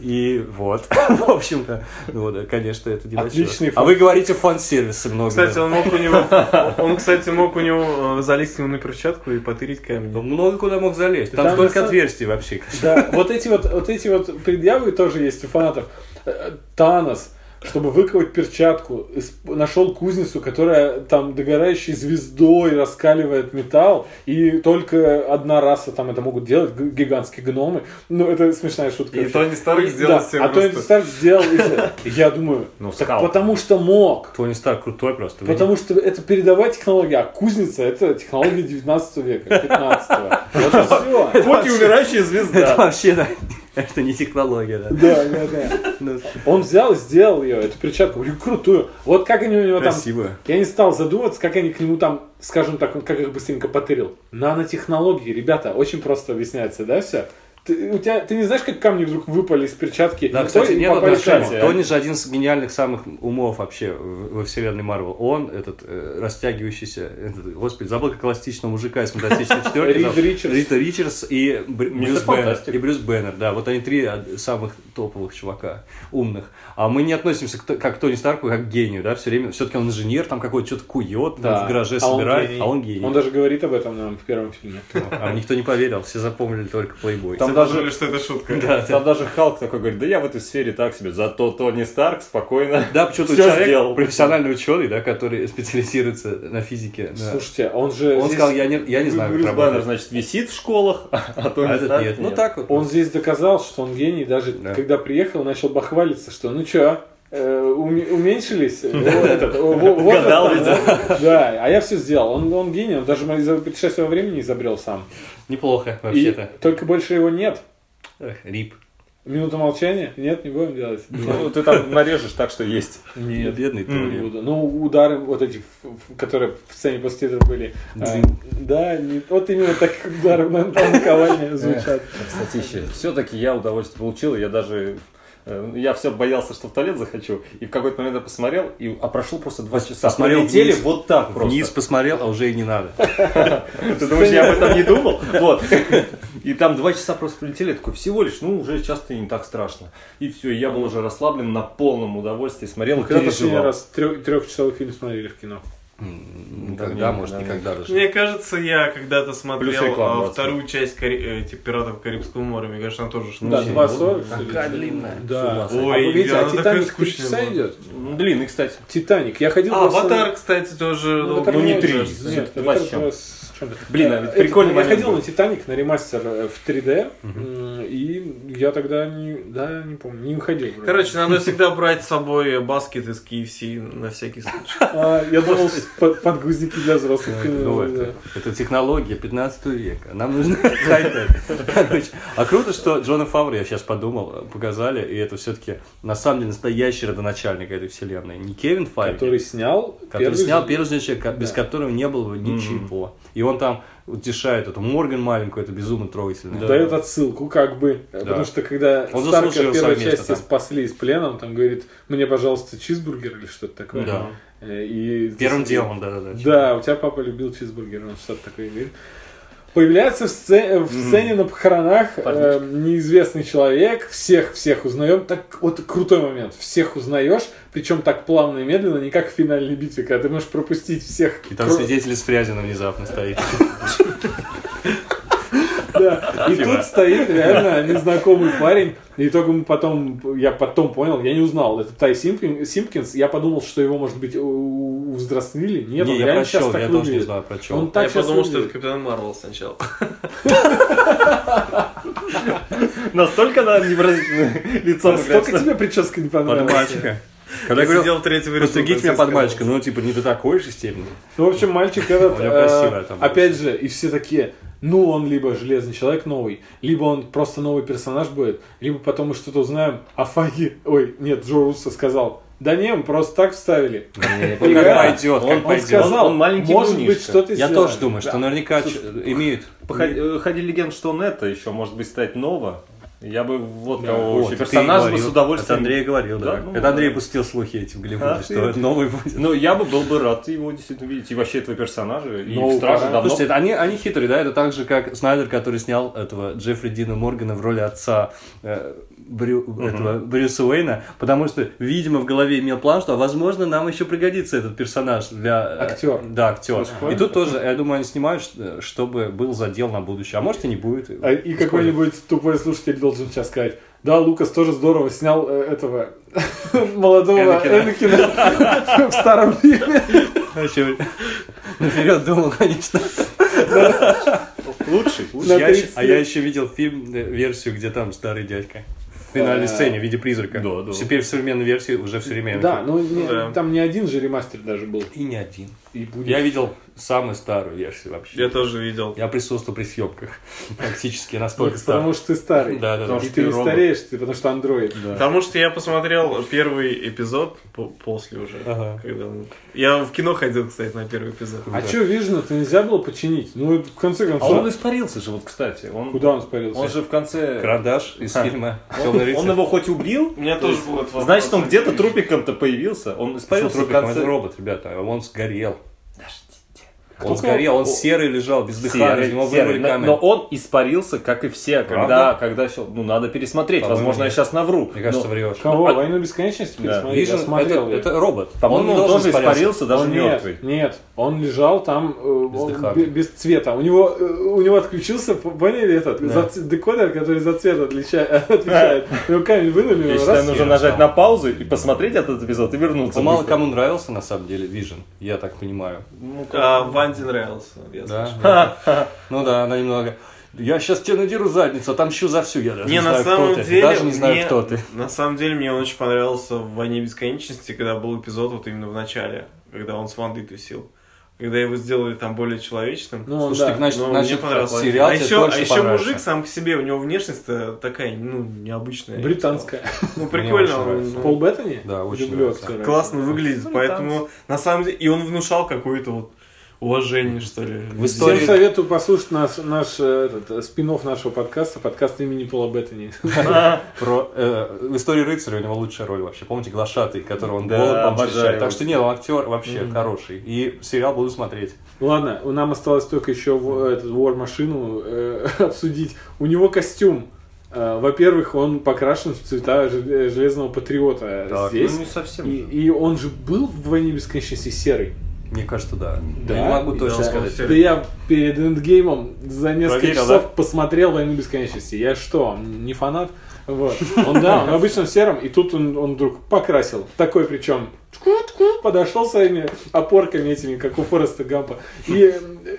И вот, в общем-то, ну да, конечно, это не Отличный А вы говорите фан-сервисы много. Кстати, он мог у него, он, кстати, мог у него э, залезть ему на перчатку и потырить камень. Он много куда мог залезть. Там, Там столько отверстий вообще. Да, вот эти вот, вот эти вот предъявы тоже есть у фанатов. Э, Танос, чтобы выковать перчатку, нашел кузницу, которая там догорающей звездой раскаливает металл, и только одна раса там это могут делать, гигантские гномы. Ну, это смешная шутка. И вообще. Тони Старк сделал да, А Тони просто- Старк сделал Я думаю, Ну, так скал. потому что мог. Тони Старк крутой просто. Потому что это передовая технология, а кузница это технология 19 века, 15 Вот и все. Вот и умирающая Это звезда. вообще, да, это не технология, да. Да, да, да. Ну, Он взял и сделал ее, эту перчатку, блин, крутую. Вот как они у него там... Красиво. Я не стал задумываться, как они к нему там, скажем так, он как их быстренько потырил. Нанотехнологии, ребята, очень просто объясняется, да, все? Ты, у тебя, ты не знаешь, как камни вдруг выпали из перчатки? Да, кстати, нет тему. Тони же один из гениальных самых умов вообще во вселенной Марвел. Он, этот э, растягивающийся, этот, господи, забыл, как эластичного мужика из фантастической четверки. Рид. Ричардс. Рита Ричардс и Бр- Брюс Беннер. И Брюс Беннер, да. Вот они три од- самых топовых чувака, умных. А мы не относимся к, как к Тони Старку, как к гению, да, все время. Все-таки он инженер, там какой-то что-то кует, Да. в гараже А он собирает, гений. а он гений. Он даже говорит об этом нам в первом фильме. А никто не поверил, все запомнили только плейбой. Там Все даже- подумали, что это шутка. Там даже Халк такой говорит, да я в этой сфере так себе, зато Тони Старк спокойно Да, почему-то Всё человек, сделал. профессиональный ученый, да, который специализируется на физике. да. Слушайте, а он же... Он здесь- сказал, я не, я не знаю, как Брюс Баннер, работает. значит, висит в школах, а Тони А Старк нет. Ну так вот. Он здесь доказал, что он гений, даже Да. когда приехал, начал бахвалиться, что ну чё, уменьшились э, возраст Гадал, да? Да, а я все сделал. Он, он гений, он даже из-за путешествия во времени изобрел сам. Неплохо, И вообще-то. только больше его нет. Эх, Рип. Минута молчания? Нет, не будем делать. Ну, ты там нарежешь так, что есть. Нет. Бедный Не Тони. буду. Ну, удары вот эти, которые в сцене после титров были. а, да, не- вот именно так удары на звучат. Кстати, все-таки я удовольствие получил, я даже... э, Я все боялся, что в туалет захочу, и в какой-то момент я посмотрел, и, а прошло просто два часа. посмотрел Пролетели вниз. вот так просто. Вниз посмотрел, а уже и не надо. Ты думаешь, я об этом не думал? Вот. И там два часа просто прилетели, я такой, всего лишь, ну, уже часто не так страшно. И все, и я был уже расслаблен на полном удовольствии, смотрел и Когда последний раз трех- трехчасовой фильм смотрели в кино? Когда, не, может, да, никогда даже. Мне кажется, я когда-то смотрел реклама, а, 20. вторую часть Кари- э, типа «Пиратов Карибского моря». Мне кажется, она тоже Да, шнурсила. 2.40. что ли? Такая длинная. Да. А. Ой, вы видите, она а Титаник три скучная часа была. идет? Ну, Длинный, кстати. Титаник. Я ходил А, «Аватар», кстати, тоже... Ну, ну, не не три. кажется. Нет, Два это с чем. Блин, а ведь Это- прикольный Я ходил был. на Титаник, на ремастер э, в 3D, м, и я тогда не, да, не помню, не выходил. вроде. Короче, надо всегда брать с собой баскет из KFC на всякий случай. А, я думал, подгузники для взрослых. Ну, это, технология 15 века. Нам. Короче, А круто, что Джона Фавра, я сейчас подумал, показали, и это все-таки на самом деле настоящий родоначальник этой вселенной. Не Кевин Файги, Который снял который первый снял первый человек, без которого не было бы ничего. И он там утешает эту Морган маленькую, это безумно трогательно. дает отсылку, как бы. Потому что когда Он Старка в первой части там. спасли из плена, он там говорит, мне, пожалуйста, чизбургер или что-то такое. Да. Э, И Первым здесь- делом, да-да-да. Да, у тебя папа любил чизбургер, он что-то такое говорит. Появляется в сцене, в сцене на похоронах э, неизвестный человек, всех-всех узнаем. Так вот крутой момент. Всех узнаешь, причем так плавно и медленно, не как в финальной битве, когда ты можешь пропустить всех. И там кро- свидетель с Фрязиным внезапно стоит. Да. И тут стоит реально незнакомый парень. И только мы потом, я потом понял, я не узнал, это Тай Симпкин- Симпкинс. Я подумал, что его, может быть, взрослили. Нет, он Не, я реально сейчас прочел, так я тоже не выглядит. знаю про Он чем. так Я подумал, что это выглядит. Капитан Марвел сначала. Настолько на невыразительное лицо Настолько тебе прическа не Под понравилась. мальчика. Когда я говорил, третьего ряду, постригите меня под мальчика, ну, типа, не до такой же степени. Ну, в общем, мальчик этот, э, опять же, и все такие, ну, он либо Железный Человек новый, либо он просто новый персонаж будет, либо потом мы что-то узнаем, а Фаги, ой, нет, Джо Руссо сказал, да не, мы просто так вставили. Как Игра. пойдет, Он- как Он пойдет. сказал, Он- он маленький может врунишка. быть, что-то Я сделали. тоже думаю, что наверняка ч- имеют. Ходили, ходили легенды, что он это еще может быть стать ново. Я бы вот Да. кого Вот, ты персонаж бы с удовольствием. Это Андрей говорил, да. Да, ну, это Андрей пустил слухи эти в А, Голливуде, ты- что новый будет. Ну, я бы был бы рад его действительно видеть. И вообще этого персонажа. И Ну, в Страже пора. давно. Слушайте, это они, они хитрые, да? Это так же, как Снайдер, который снял этого Джеффри Дина Моргана в роли отца э, Брю- этого Брюса Уэйна, потому что, видимо, в голове имел план, что, возможно, нам еще пригодится этот персонаж для... э, Актер. Да, актер. Слушай, И тут тоже, я думаю, они снимают, чтобы был задел на будущее. А может и не будет. А, И какой-нибудь тупой слушатель должен сейчас сказать, да, Лукас тоже здорово снял э, этого молодого Энакина в старом фильме. Наперед думал, конечно. Лучший. На Я еще- 30 а я еще видел фильм, э, версию, где там старый дядька. Финальной сцене в виде призрака. Да, да. Теперь в современной версии уже в современной. Да, ну не- Да. там не один же ремастер даже был. И не один. И будет. Я видел самую старую версию вообще. Я тоже видел. Я присутствовал при съемках. Практически настолько потому старый. что ты старый. Да, да, да. И что ты не стареешь, ты потому что андроид. Потому что я посмотрел первый эпизод по- после уже. Когда он- Я в кино ходил, кстати, на первый эпизод. А что Вижена-то нельзя было починить? Ну, в конце А концов, он испарился же, вот, кстати. Куда он испарился? он же в конце... Карандаш из А. фильма Он, его хоть убил, У меня то тоже был значит, он где-то трупиком-то появился. Он испарился в конце. робот, ребята. а Он сгорел. Он Кто- сгорел, он серый лежал, без дыхания, Серый, из него серый. вырвали Но- камень. Но он испарился, как и все, когда, когда всё- ну, надо пересмотреть. По-моему, Возможно, я нет. сейчас навру. Мне кажется, Но врешь. Кого? а- Войну бесконечности Да. я смотрел. это, это робот. По-моему, он должен тоже испарился, даже Он мертвый. Нет, нет, он лежал там э, Без он без цвета. У него, э, у него отключился, поняли этот, Да. за декодер, который за цвет отлича- отвечает. Его камень вынули, Я считаю, нужно нажать на паузу и посмотреть этот эпизод и вернуться. Он мало кому нравился, на самом деле, Vision, я так понимаю. Ну, А, Ванди нравился. я Да? Ну да, она немного... Я сейчас тебе надеру задницу, отомщу за всю, я даже не, Не, на знаю, самом кто ты. деле, Даже не знаю, мне- кто ты. На самом деле, мне он очень понравился в «Войне бесконечности», когда был эпизод вот именно в начале, когда он с Вандой тусил. Когда его сделали там более человечным. Ну, Слушай, да. так значит, Ну, значит мне понравился. сериал а еще, а еще мужик сам по себе, у него внешность такая, ну, необычная. Британская. Ну, прикольно. он, ну, Пол Беттани? Да, очень Люблю актера. классно выглядит, Ну, поэтому на самом деле и он внушал какое-то вот уважение, что ли. В истории- Всем советую послушать наш, наш э, этот, э, спин-офф нашего подкаста, подкаст имени Пола Беттани. Про, э, в истории рыцаря у него лучшая роль вообще. Помните, глашатый, которого он Да, его. Так что нет, он актер вообще хороший. И сериал буду смотреть. Ладно, нам осталось только еще в- этот War машину э, обсудить. У него костюм. Э, Во-первых, он покрашен в цвета жел- железного патриота Так, здесь. Ну, не совсем. И, и он же был в войне бесконечности серый. Мне кажется, да. Да, Я не могу точно да. сказать. Да я перед эндгеймом за несколько Проверил, часов да? посмотрел войну бесконечности. Я что, не фанат? Вот. Он, да, он обычно в сером, и тут он, он вдруг покрасил. Такой причем подошел своими опорками этими, как у Фореста Гампа, и,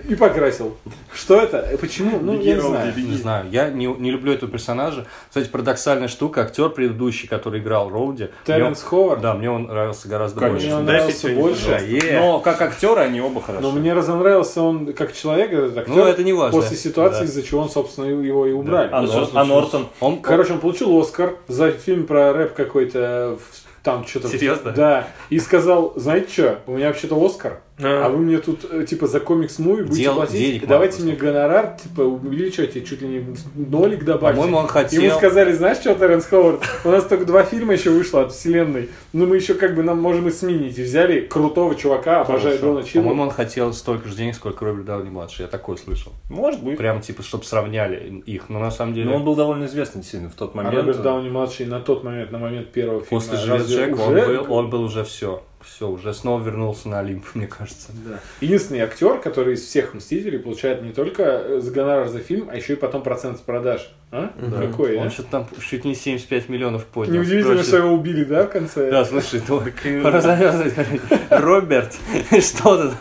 и покрасил. Что это? Почему? Ну, я не знаю. Не знаю, я не, не люблю этого персонажа. Кстати, парадоксальная штука, актер предыдущий, который играл Роуди. Терренс Ховард? Да, мне он нравился гораздо Конечно. Мне он Да, нравился больше. больше. Но как актеры они оба хороши. Но мне разонравился он как человек, этот актер, Ну, это не важно. после ситуации, Да. из-за чего он, собственно, его и убрали. А, Нор- собственно, а Нортон? Он, Короче, он получил Оскар за фильм про рэп какой-то, в- там что-то... Серьезно? Да. И сказал, знаете что, у меня вообще-то Оскар, А. а вы мне тут, э, типа, за комикс-муви будете Дел- платить, денег давайте мне гонорар, типа, увеличивайте, чуть ли не нолик добавьте. По-моему, он хотел- Ему сказали, знаешь что, Терренс Ховард, у нас только два фильма еще вышло от вселенной, но мы еще как бы нам можем и сменить. И взяли крутого чувака, обожаю Дона Чилла. по-моему, он хотел столько же денег, сколько Роберт Дауни младший. Я такое слышал. Может быть. Прям типа, чтобы сравняли их. Но на самом деле. Но он был довольно известный действительно в тот А момент. Роберт Дауни младший на тот момент, на момент первого фильма, После Железа разве Джека он уже- был, он был уже все. Все, уже снова вернулся на Олимп, мне кажется. Да. Единственный актер, который из всех Мстителей получает не только э, за гонорар за фильм, а еще и потом процент с продаж. А? Какой, Он а? что-то там чуть не 75 миллионов поднял. Неудивительно, Прочее. что его убили, да, в конце? Да, слушай, то пора завязывать. Роберт, что ты?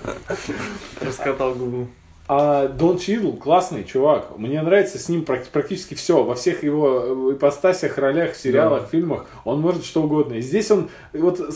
Раскатал губу. А Дон Чидл классный чувак. Мне нравится с ним прак- практически все. Во всех его э, ипостасях, ролях, сериалах, фильмах он может что угодно. И здесь он вот э,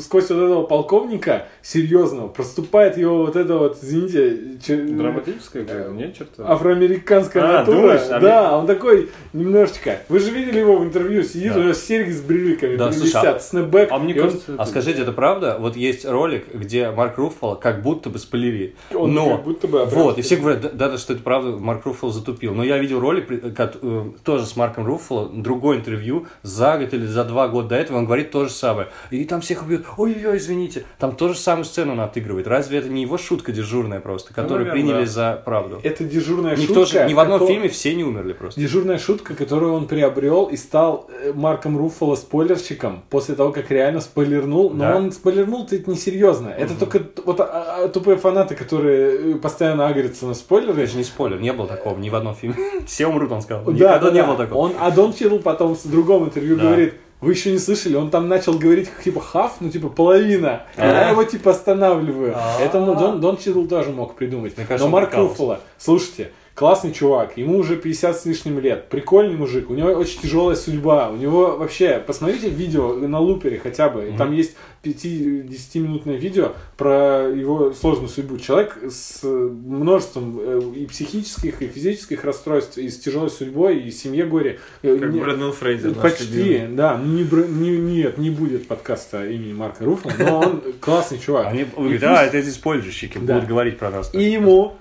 сквозь вот этого полковника серьезного проступает его вот это вот, извините, че- Драматическая какая-то? Нет, черта. афроамериканская А, натура. думаешь? А да, он такой немножечко. Вы же видели его в интервью, сидит, Да. у него серьги с брюликами, Да, слушай, а- снэпбэк. А мне и он- кажется, А скажите, это правда? Вот есть ролик, где Марк Руффало как будто бы спойлерит. Он но, как будто бы вот, и все говорят, да, да, что это правда, Марк Руффало затупил. Но я видел ролик, э, тоже с Марком Руффало, другое интервью, за год или за два года до этого, он говорит то же самое. И там всех убьют, ой-ой-ой, извините. Там тоже самую сцену он отыгрывает. Разве это не его шутка дежурная просто, которую наверное, приняли да. за правду? Это дежурная Никто шутка. же, ни в одном фильме все не умерли просто. Дежурная шутка, которую он приобрел и стал э, Марком Руффало спойлерщиком после того, как реально спойлернул. Но Да. он спойлернул-то это несерьезно. Это только вот а, а, тупые фанаты, которые э, постоянно агрятся на спойлеры. Это же не спойлер, не было такого ни в одном фильме. Все умрут, он сказал. Да, Никогда да, не да. было такого. Он, а Дон Чидл потом в другом интервью Да. говорит, вы еще не слышали, он там начал говорить типа хаф, ну типа половина. А. Я его типа останавливаю. А. Это ну, Дон, Дон Чидл тоже мог придумать. Мне кажется, Но Марк. Руффало, слушайте, классный чувак, ему уже 50 с лишним лет, прикольный мужик, у него очень тяжелая судьба, у него вообще, посмотрите видео на лупере хотя бы, и там есть 5-10 минутное видео про его сложную судьбу. Человек с множеством э, и психических, и физических расстройств, и с тяжелой судьбой, и семье горе. Э, Как не- Брэндон Фрейзер. Почти, да. Ну, Не, не- нет, не будет подкаста имени Марка Руффа, но он классный чувак. Они И говорят, пусть- а, это спойлерщики Да. будут говорить про нас. И ему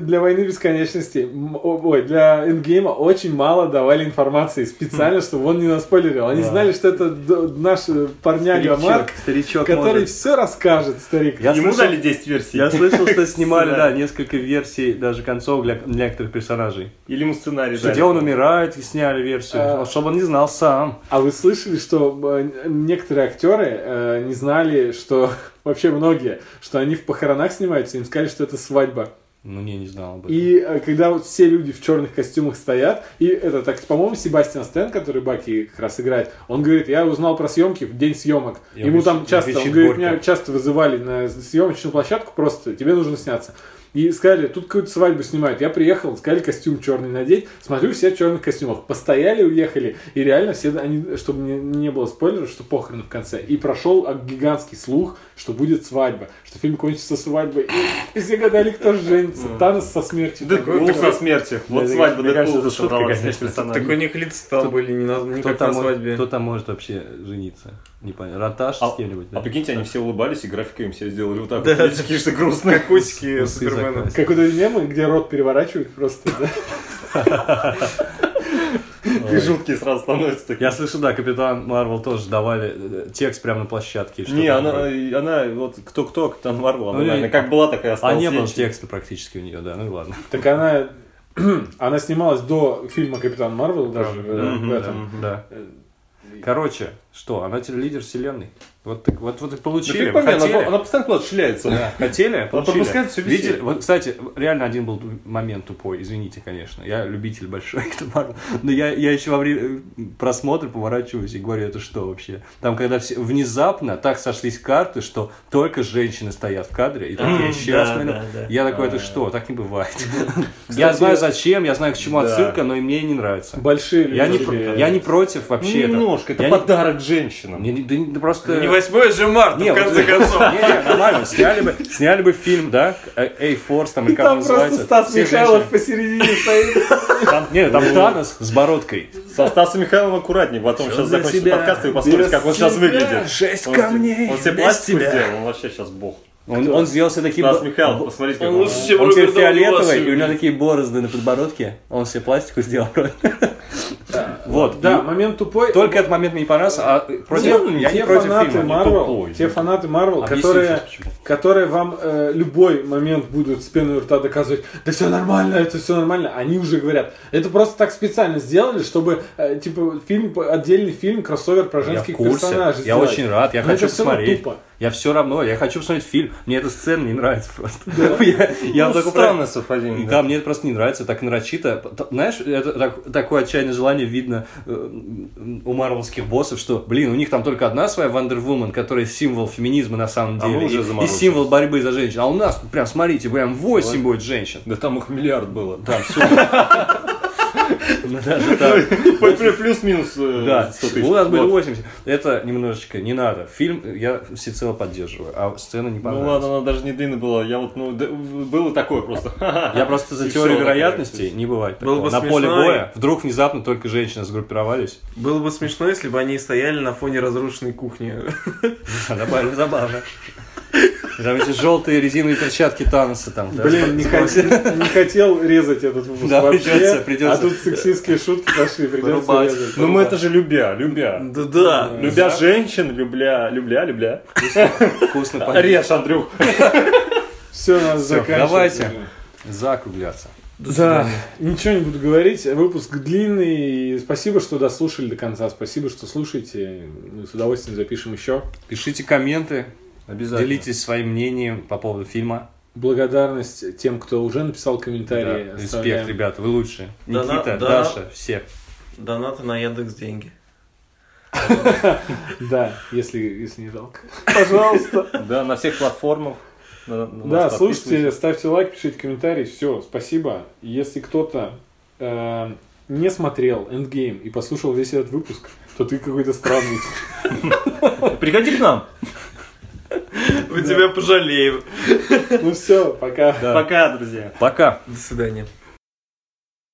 для войны бесконечности, ой, для эндгейма очень мало давали информации специально, чтобы он не наспойлерил. Они Да. знали, что это наш э, парняга Марк, старичок который может. все расскажет, старик. Я Ему слышал- дали 10 версий. Я слышал, что снимали, да, несколько версий, даже концов для для некоторых персонажей. Или ему сценарий Что где он умирает, и сняли версию, А. чтобы он не знал сам. А вы слышали, что э, некоторые актеры э, не знали, что вообще многие, что они в похоронах снимаются, им сказали, что это свадьба. Ну, не, не знал об этом. И э, когда вот все люди в черных костюмах стоят, и это так, по-моему, Себастьян Стэн, который Баки как раз играет, он говорит, я узнал про съемки в день съемок. И Ему там часто, он говорит, горько. меня часто вызывали на съемочную площадку, просто тебе нужно сняться. И сказали, тут какую-то свадьбу снимают. Я приехал, сказали костюм черный надеть. Смотрю, все в черных костюмах. Постояли, уехали. И реально все, они, чтобы не, не было спойлеров, что похороны в конце. И прошел гигантский слух, что будет свадьба. Что фильм кончится свадьбой. И, все гадали, кто же женится. Танос со смертью. Дэдпул со смертью. Вот Да, свадьба Дэдпула это шутка, конечно. Так у них лица там были не, на, не Кто как там, на может, свадьбе. кто там может вообще жениться? Непонятно. Раташ А, с кем-нибудь, а да? прикиньте, они все улыбались, и графика им все сделали вот так Да. Такие что грустные. Котики Супермена. Как вот эти мемы, где рот переворачивают просто. да? И жуткие сразу становятся такие. Я слышу, да, Капитан Марвел тоже давали э, текст прямо на площадке. Не, она, она, вот кто-кто, Капитан Марвел, она, Ну, как была, такая А осталась. не было текста практически у нее, да, ну и ладно. Так она... Она снималась до фильма Капитан Марвел даже э, Мгм, в этом. Да. Короче, что, она теперь лидер вселенной. Вот, так- вот, вот и получили. пойми, Хотели? она, она постоянно куда-то шляется. Да, хотели, получили. веселье. Видели? Вот, кстати, реально один был момент тупой, извините, конечно. Я любитель большой, но я, я еще во время э, просмотра поворачиваюсь и говорю, это что вообще? Там, когда все внезапно так сошлись карты, что только женщины стоят в кадре, и да, мы- да, да. я такой, это что? Так не бывает. Я знаю зачем, я знаю к чему Да. отсылка, но и мне не нравится. Большие Я про- я не против вообще этого. Немножко, это Я подарок женщинам. Не- да да просто... Не 8 же марта, Не, в вот- конце концов. Не, не, нормально. Сняли бы, сняли бы фильм, да? A-Force там, или И как он там просто называется. Стас Михайлов посередине стоит. Там, не, там Танос с бородкой. Со Стасом Михайловым аккуратнее, потом сейчас закончится подкаст, и вы посмотрите, как он сейчас выглядит. Шесть камней Он себе без пластику тебя. сделал, он вообще сейчас бог. Он, он сделал себе такие... Стас Михайлов, посмотрите, как Он он. Он теперь фиолетовый, и у него такие борозды на подбородке. Он себе пластику сделал. Вот. Да, момент тупой. Только этот момент мне не понравился, а против... те, Я не те против фанаты фильма. Marvel, тупой. те фанаты Объясни которые, которые вам э, любой момент будут с пеной у рта доказывать, да все нормально, это все нормально, они уже говорят, это просто так специально сделали, чтобы э, типа фильм отдельный фильм кроссовер про Я в женских курсе, персонажей. я сделать. очень рад, я Но хочу это посмотреть. тупо. Я все равно, я хочу посмотреть фильм. Мне эта сцена не нравится просто. Я, я Ну, про- странное совпадение. Да, мне это просто не нравится, так нарочито. Знаешь, это так- такое отчаянное желание видно э, у марвелских боссов, что, блин, у них там только одна своя Wonder Woman, которая символ феминизма на самом А мы деле. уже и- и, символ борьбы за женщин. А у нас прям, смотрите, прям 8 будет женщин. Да там их миллиард было. Там супер. Ну, даже так. Плюс-минус э, Да, 100 тысяч. у нас были Вот. 80. Это немножечко не надо. Фильм я всецело поддерживаю, а сцена не Ну понравилась. ладно, она даже не длинная была. Я вот, ну, было такое просто. Я просто за теорию вероятностей не бывает. На поле боя вдруг внезапно только женщины сгруппировались. Было бы смешно, если бы они стояли на фоне разрушенной кухни. Добавили забавно. Там эти желтые резиновые перчатки Таноса там. да, Блин, не, с- хот- не хотел резать этот выпуск Да, вообще, придется, придется. а тут сексистские шутки пошли, придется Вырубать. резать. Ну мы это же любя, любя. Да-да. Любя женщин, любля, любля, любля. Вкусно поесть. Режь, Андрюх. Все, надо Всё, заканчивать. давайте. Закругляться. Да, ничего не буду говорить. Выпуск длинный. Спасибо, что дослушали до конца. Спасибо, что слушаете. Мы с удовольствием запишем еще. Пишите комменты, Обязательно. делитесь своим мнением по поводу фильма. Благодарность тем, кто уже написал комментарии. Да, Оставляем. Респект, ребята, вы лучшие. Да, Никита, да. Даша, все. Донаты на Яндекс деньги. Да, если, если не жалко. Пожалуйста. Да, на всех платформах. Да, слушайте, ставьте лайк, пишите комментарии. Все, спасибо. Если кто-то э, не смотрел Endgame и послушал весь этот выпуск, то ты какой-то странный. Приходи к нам. Мы тебя пожалеем. Ну все, пока. Пока, друзья. Пока. До свидания.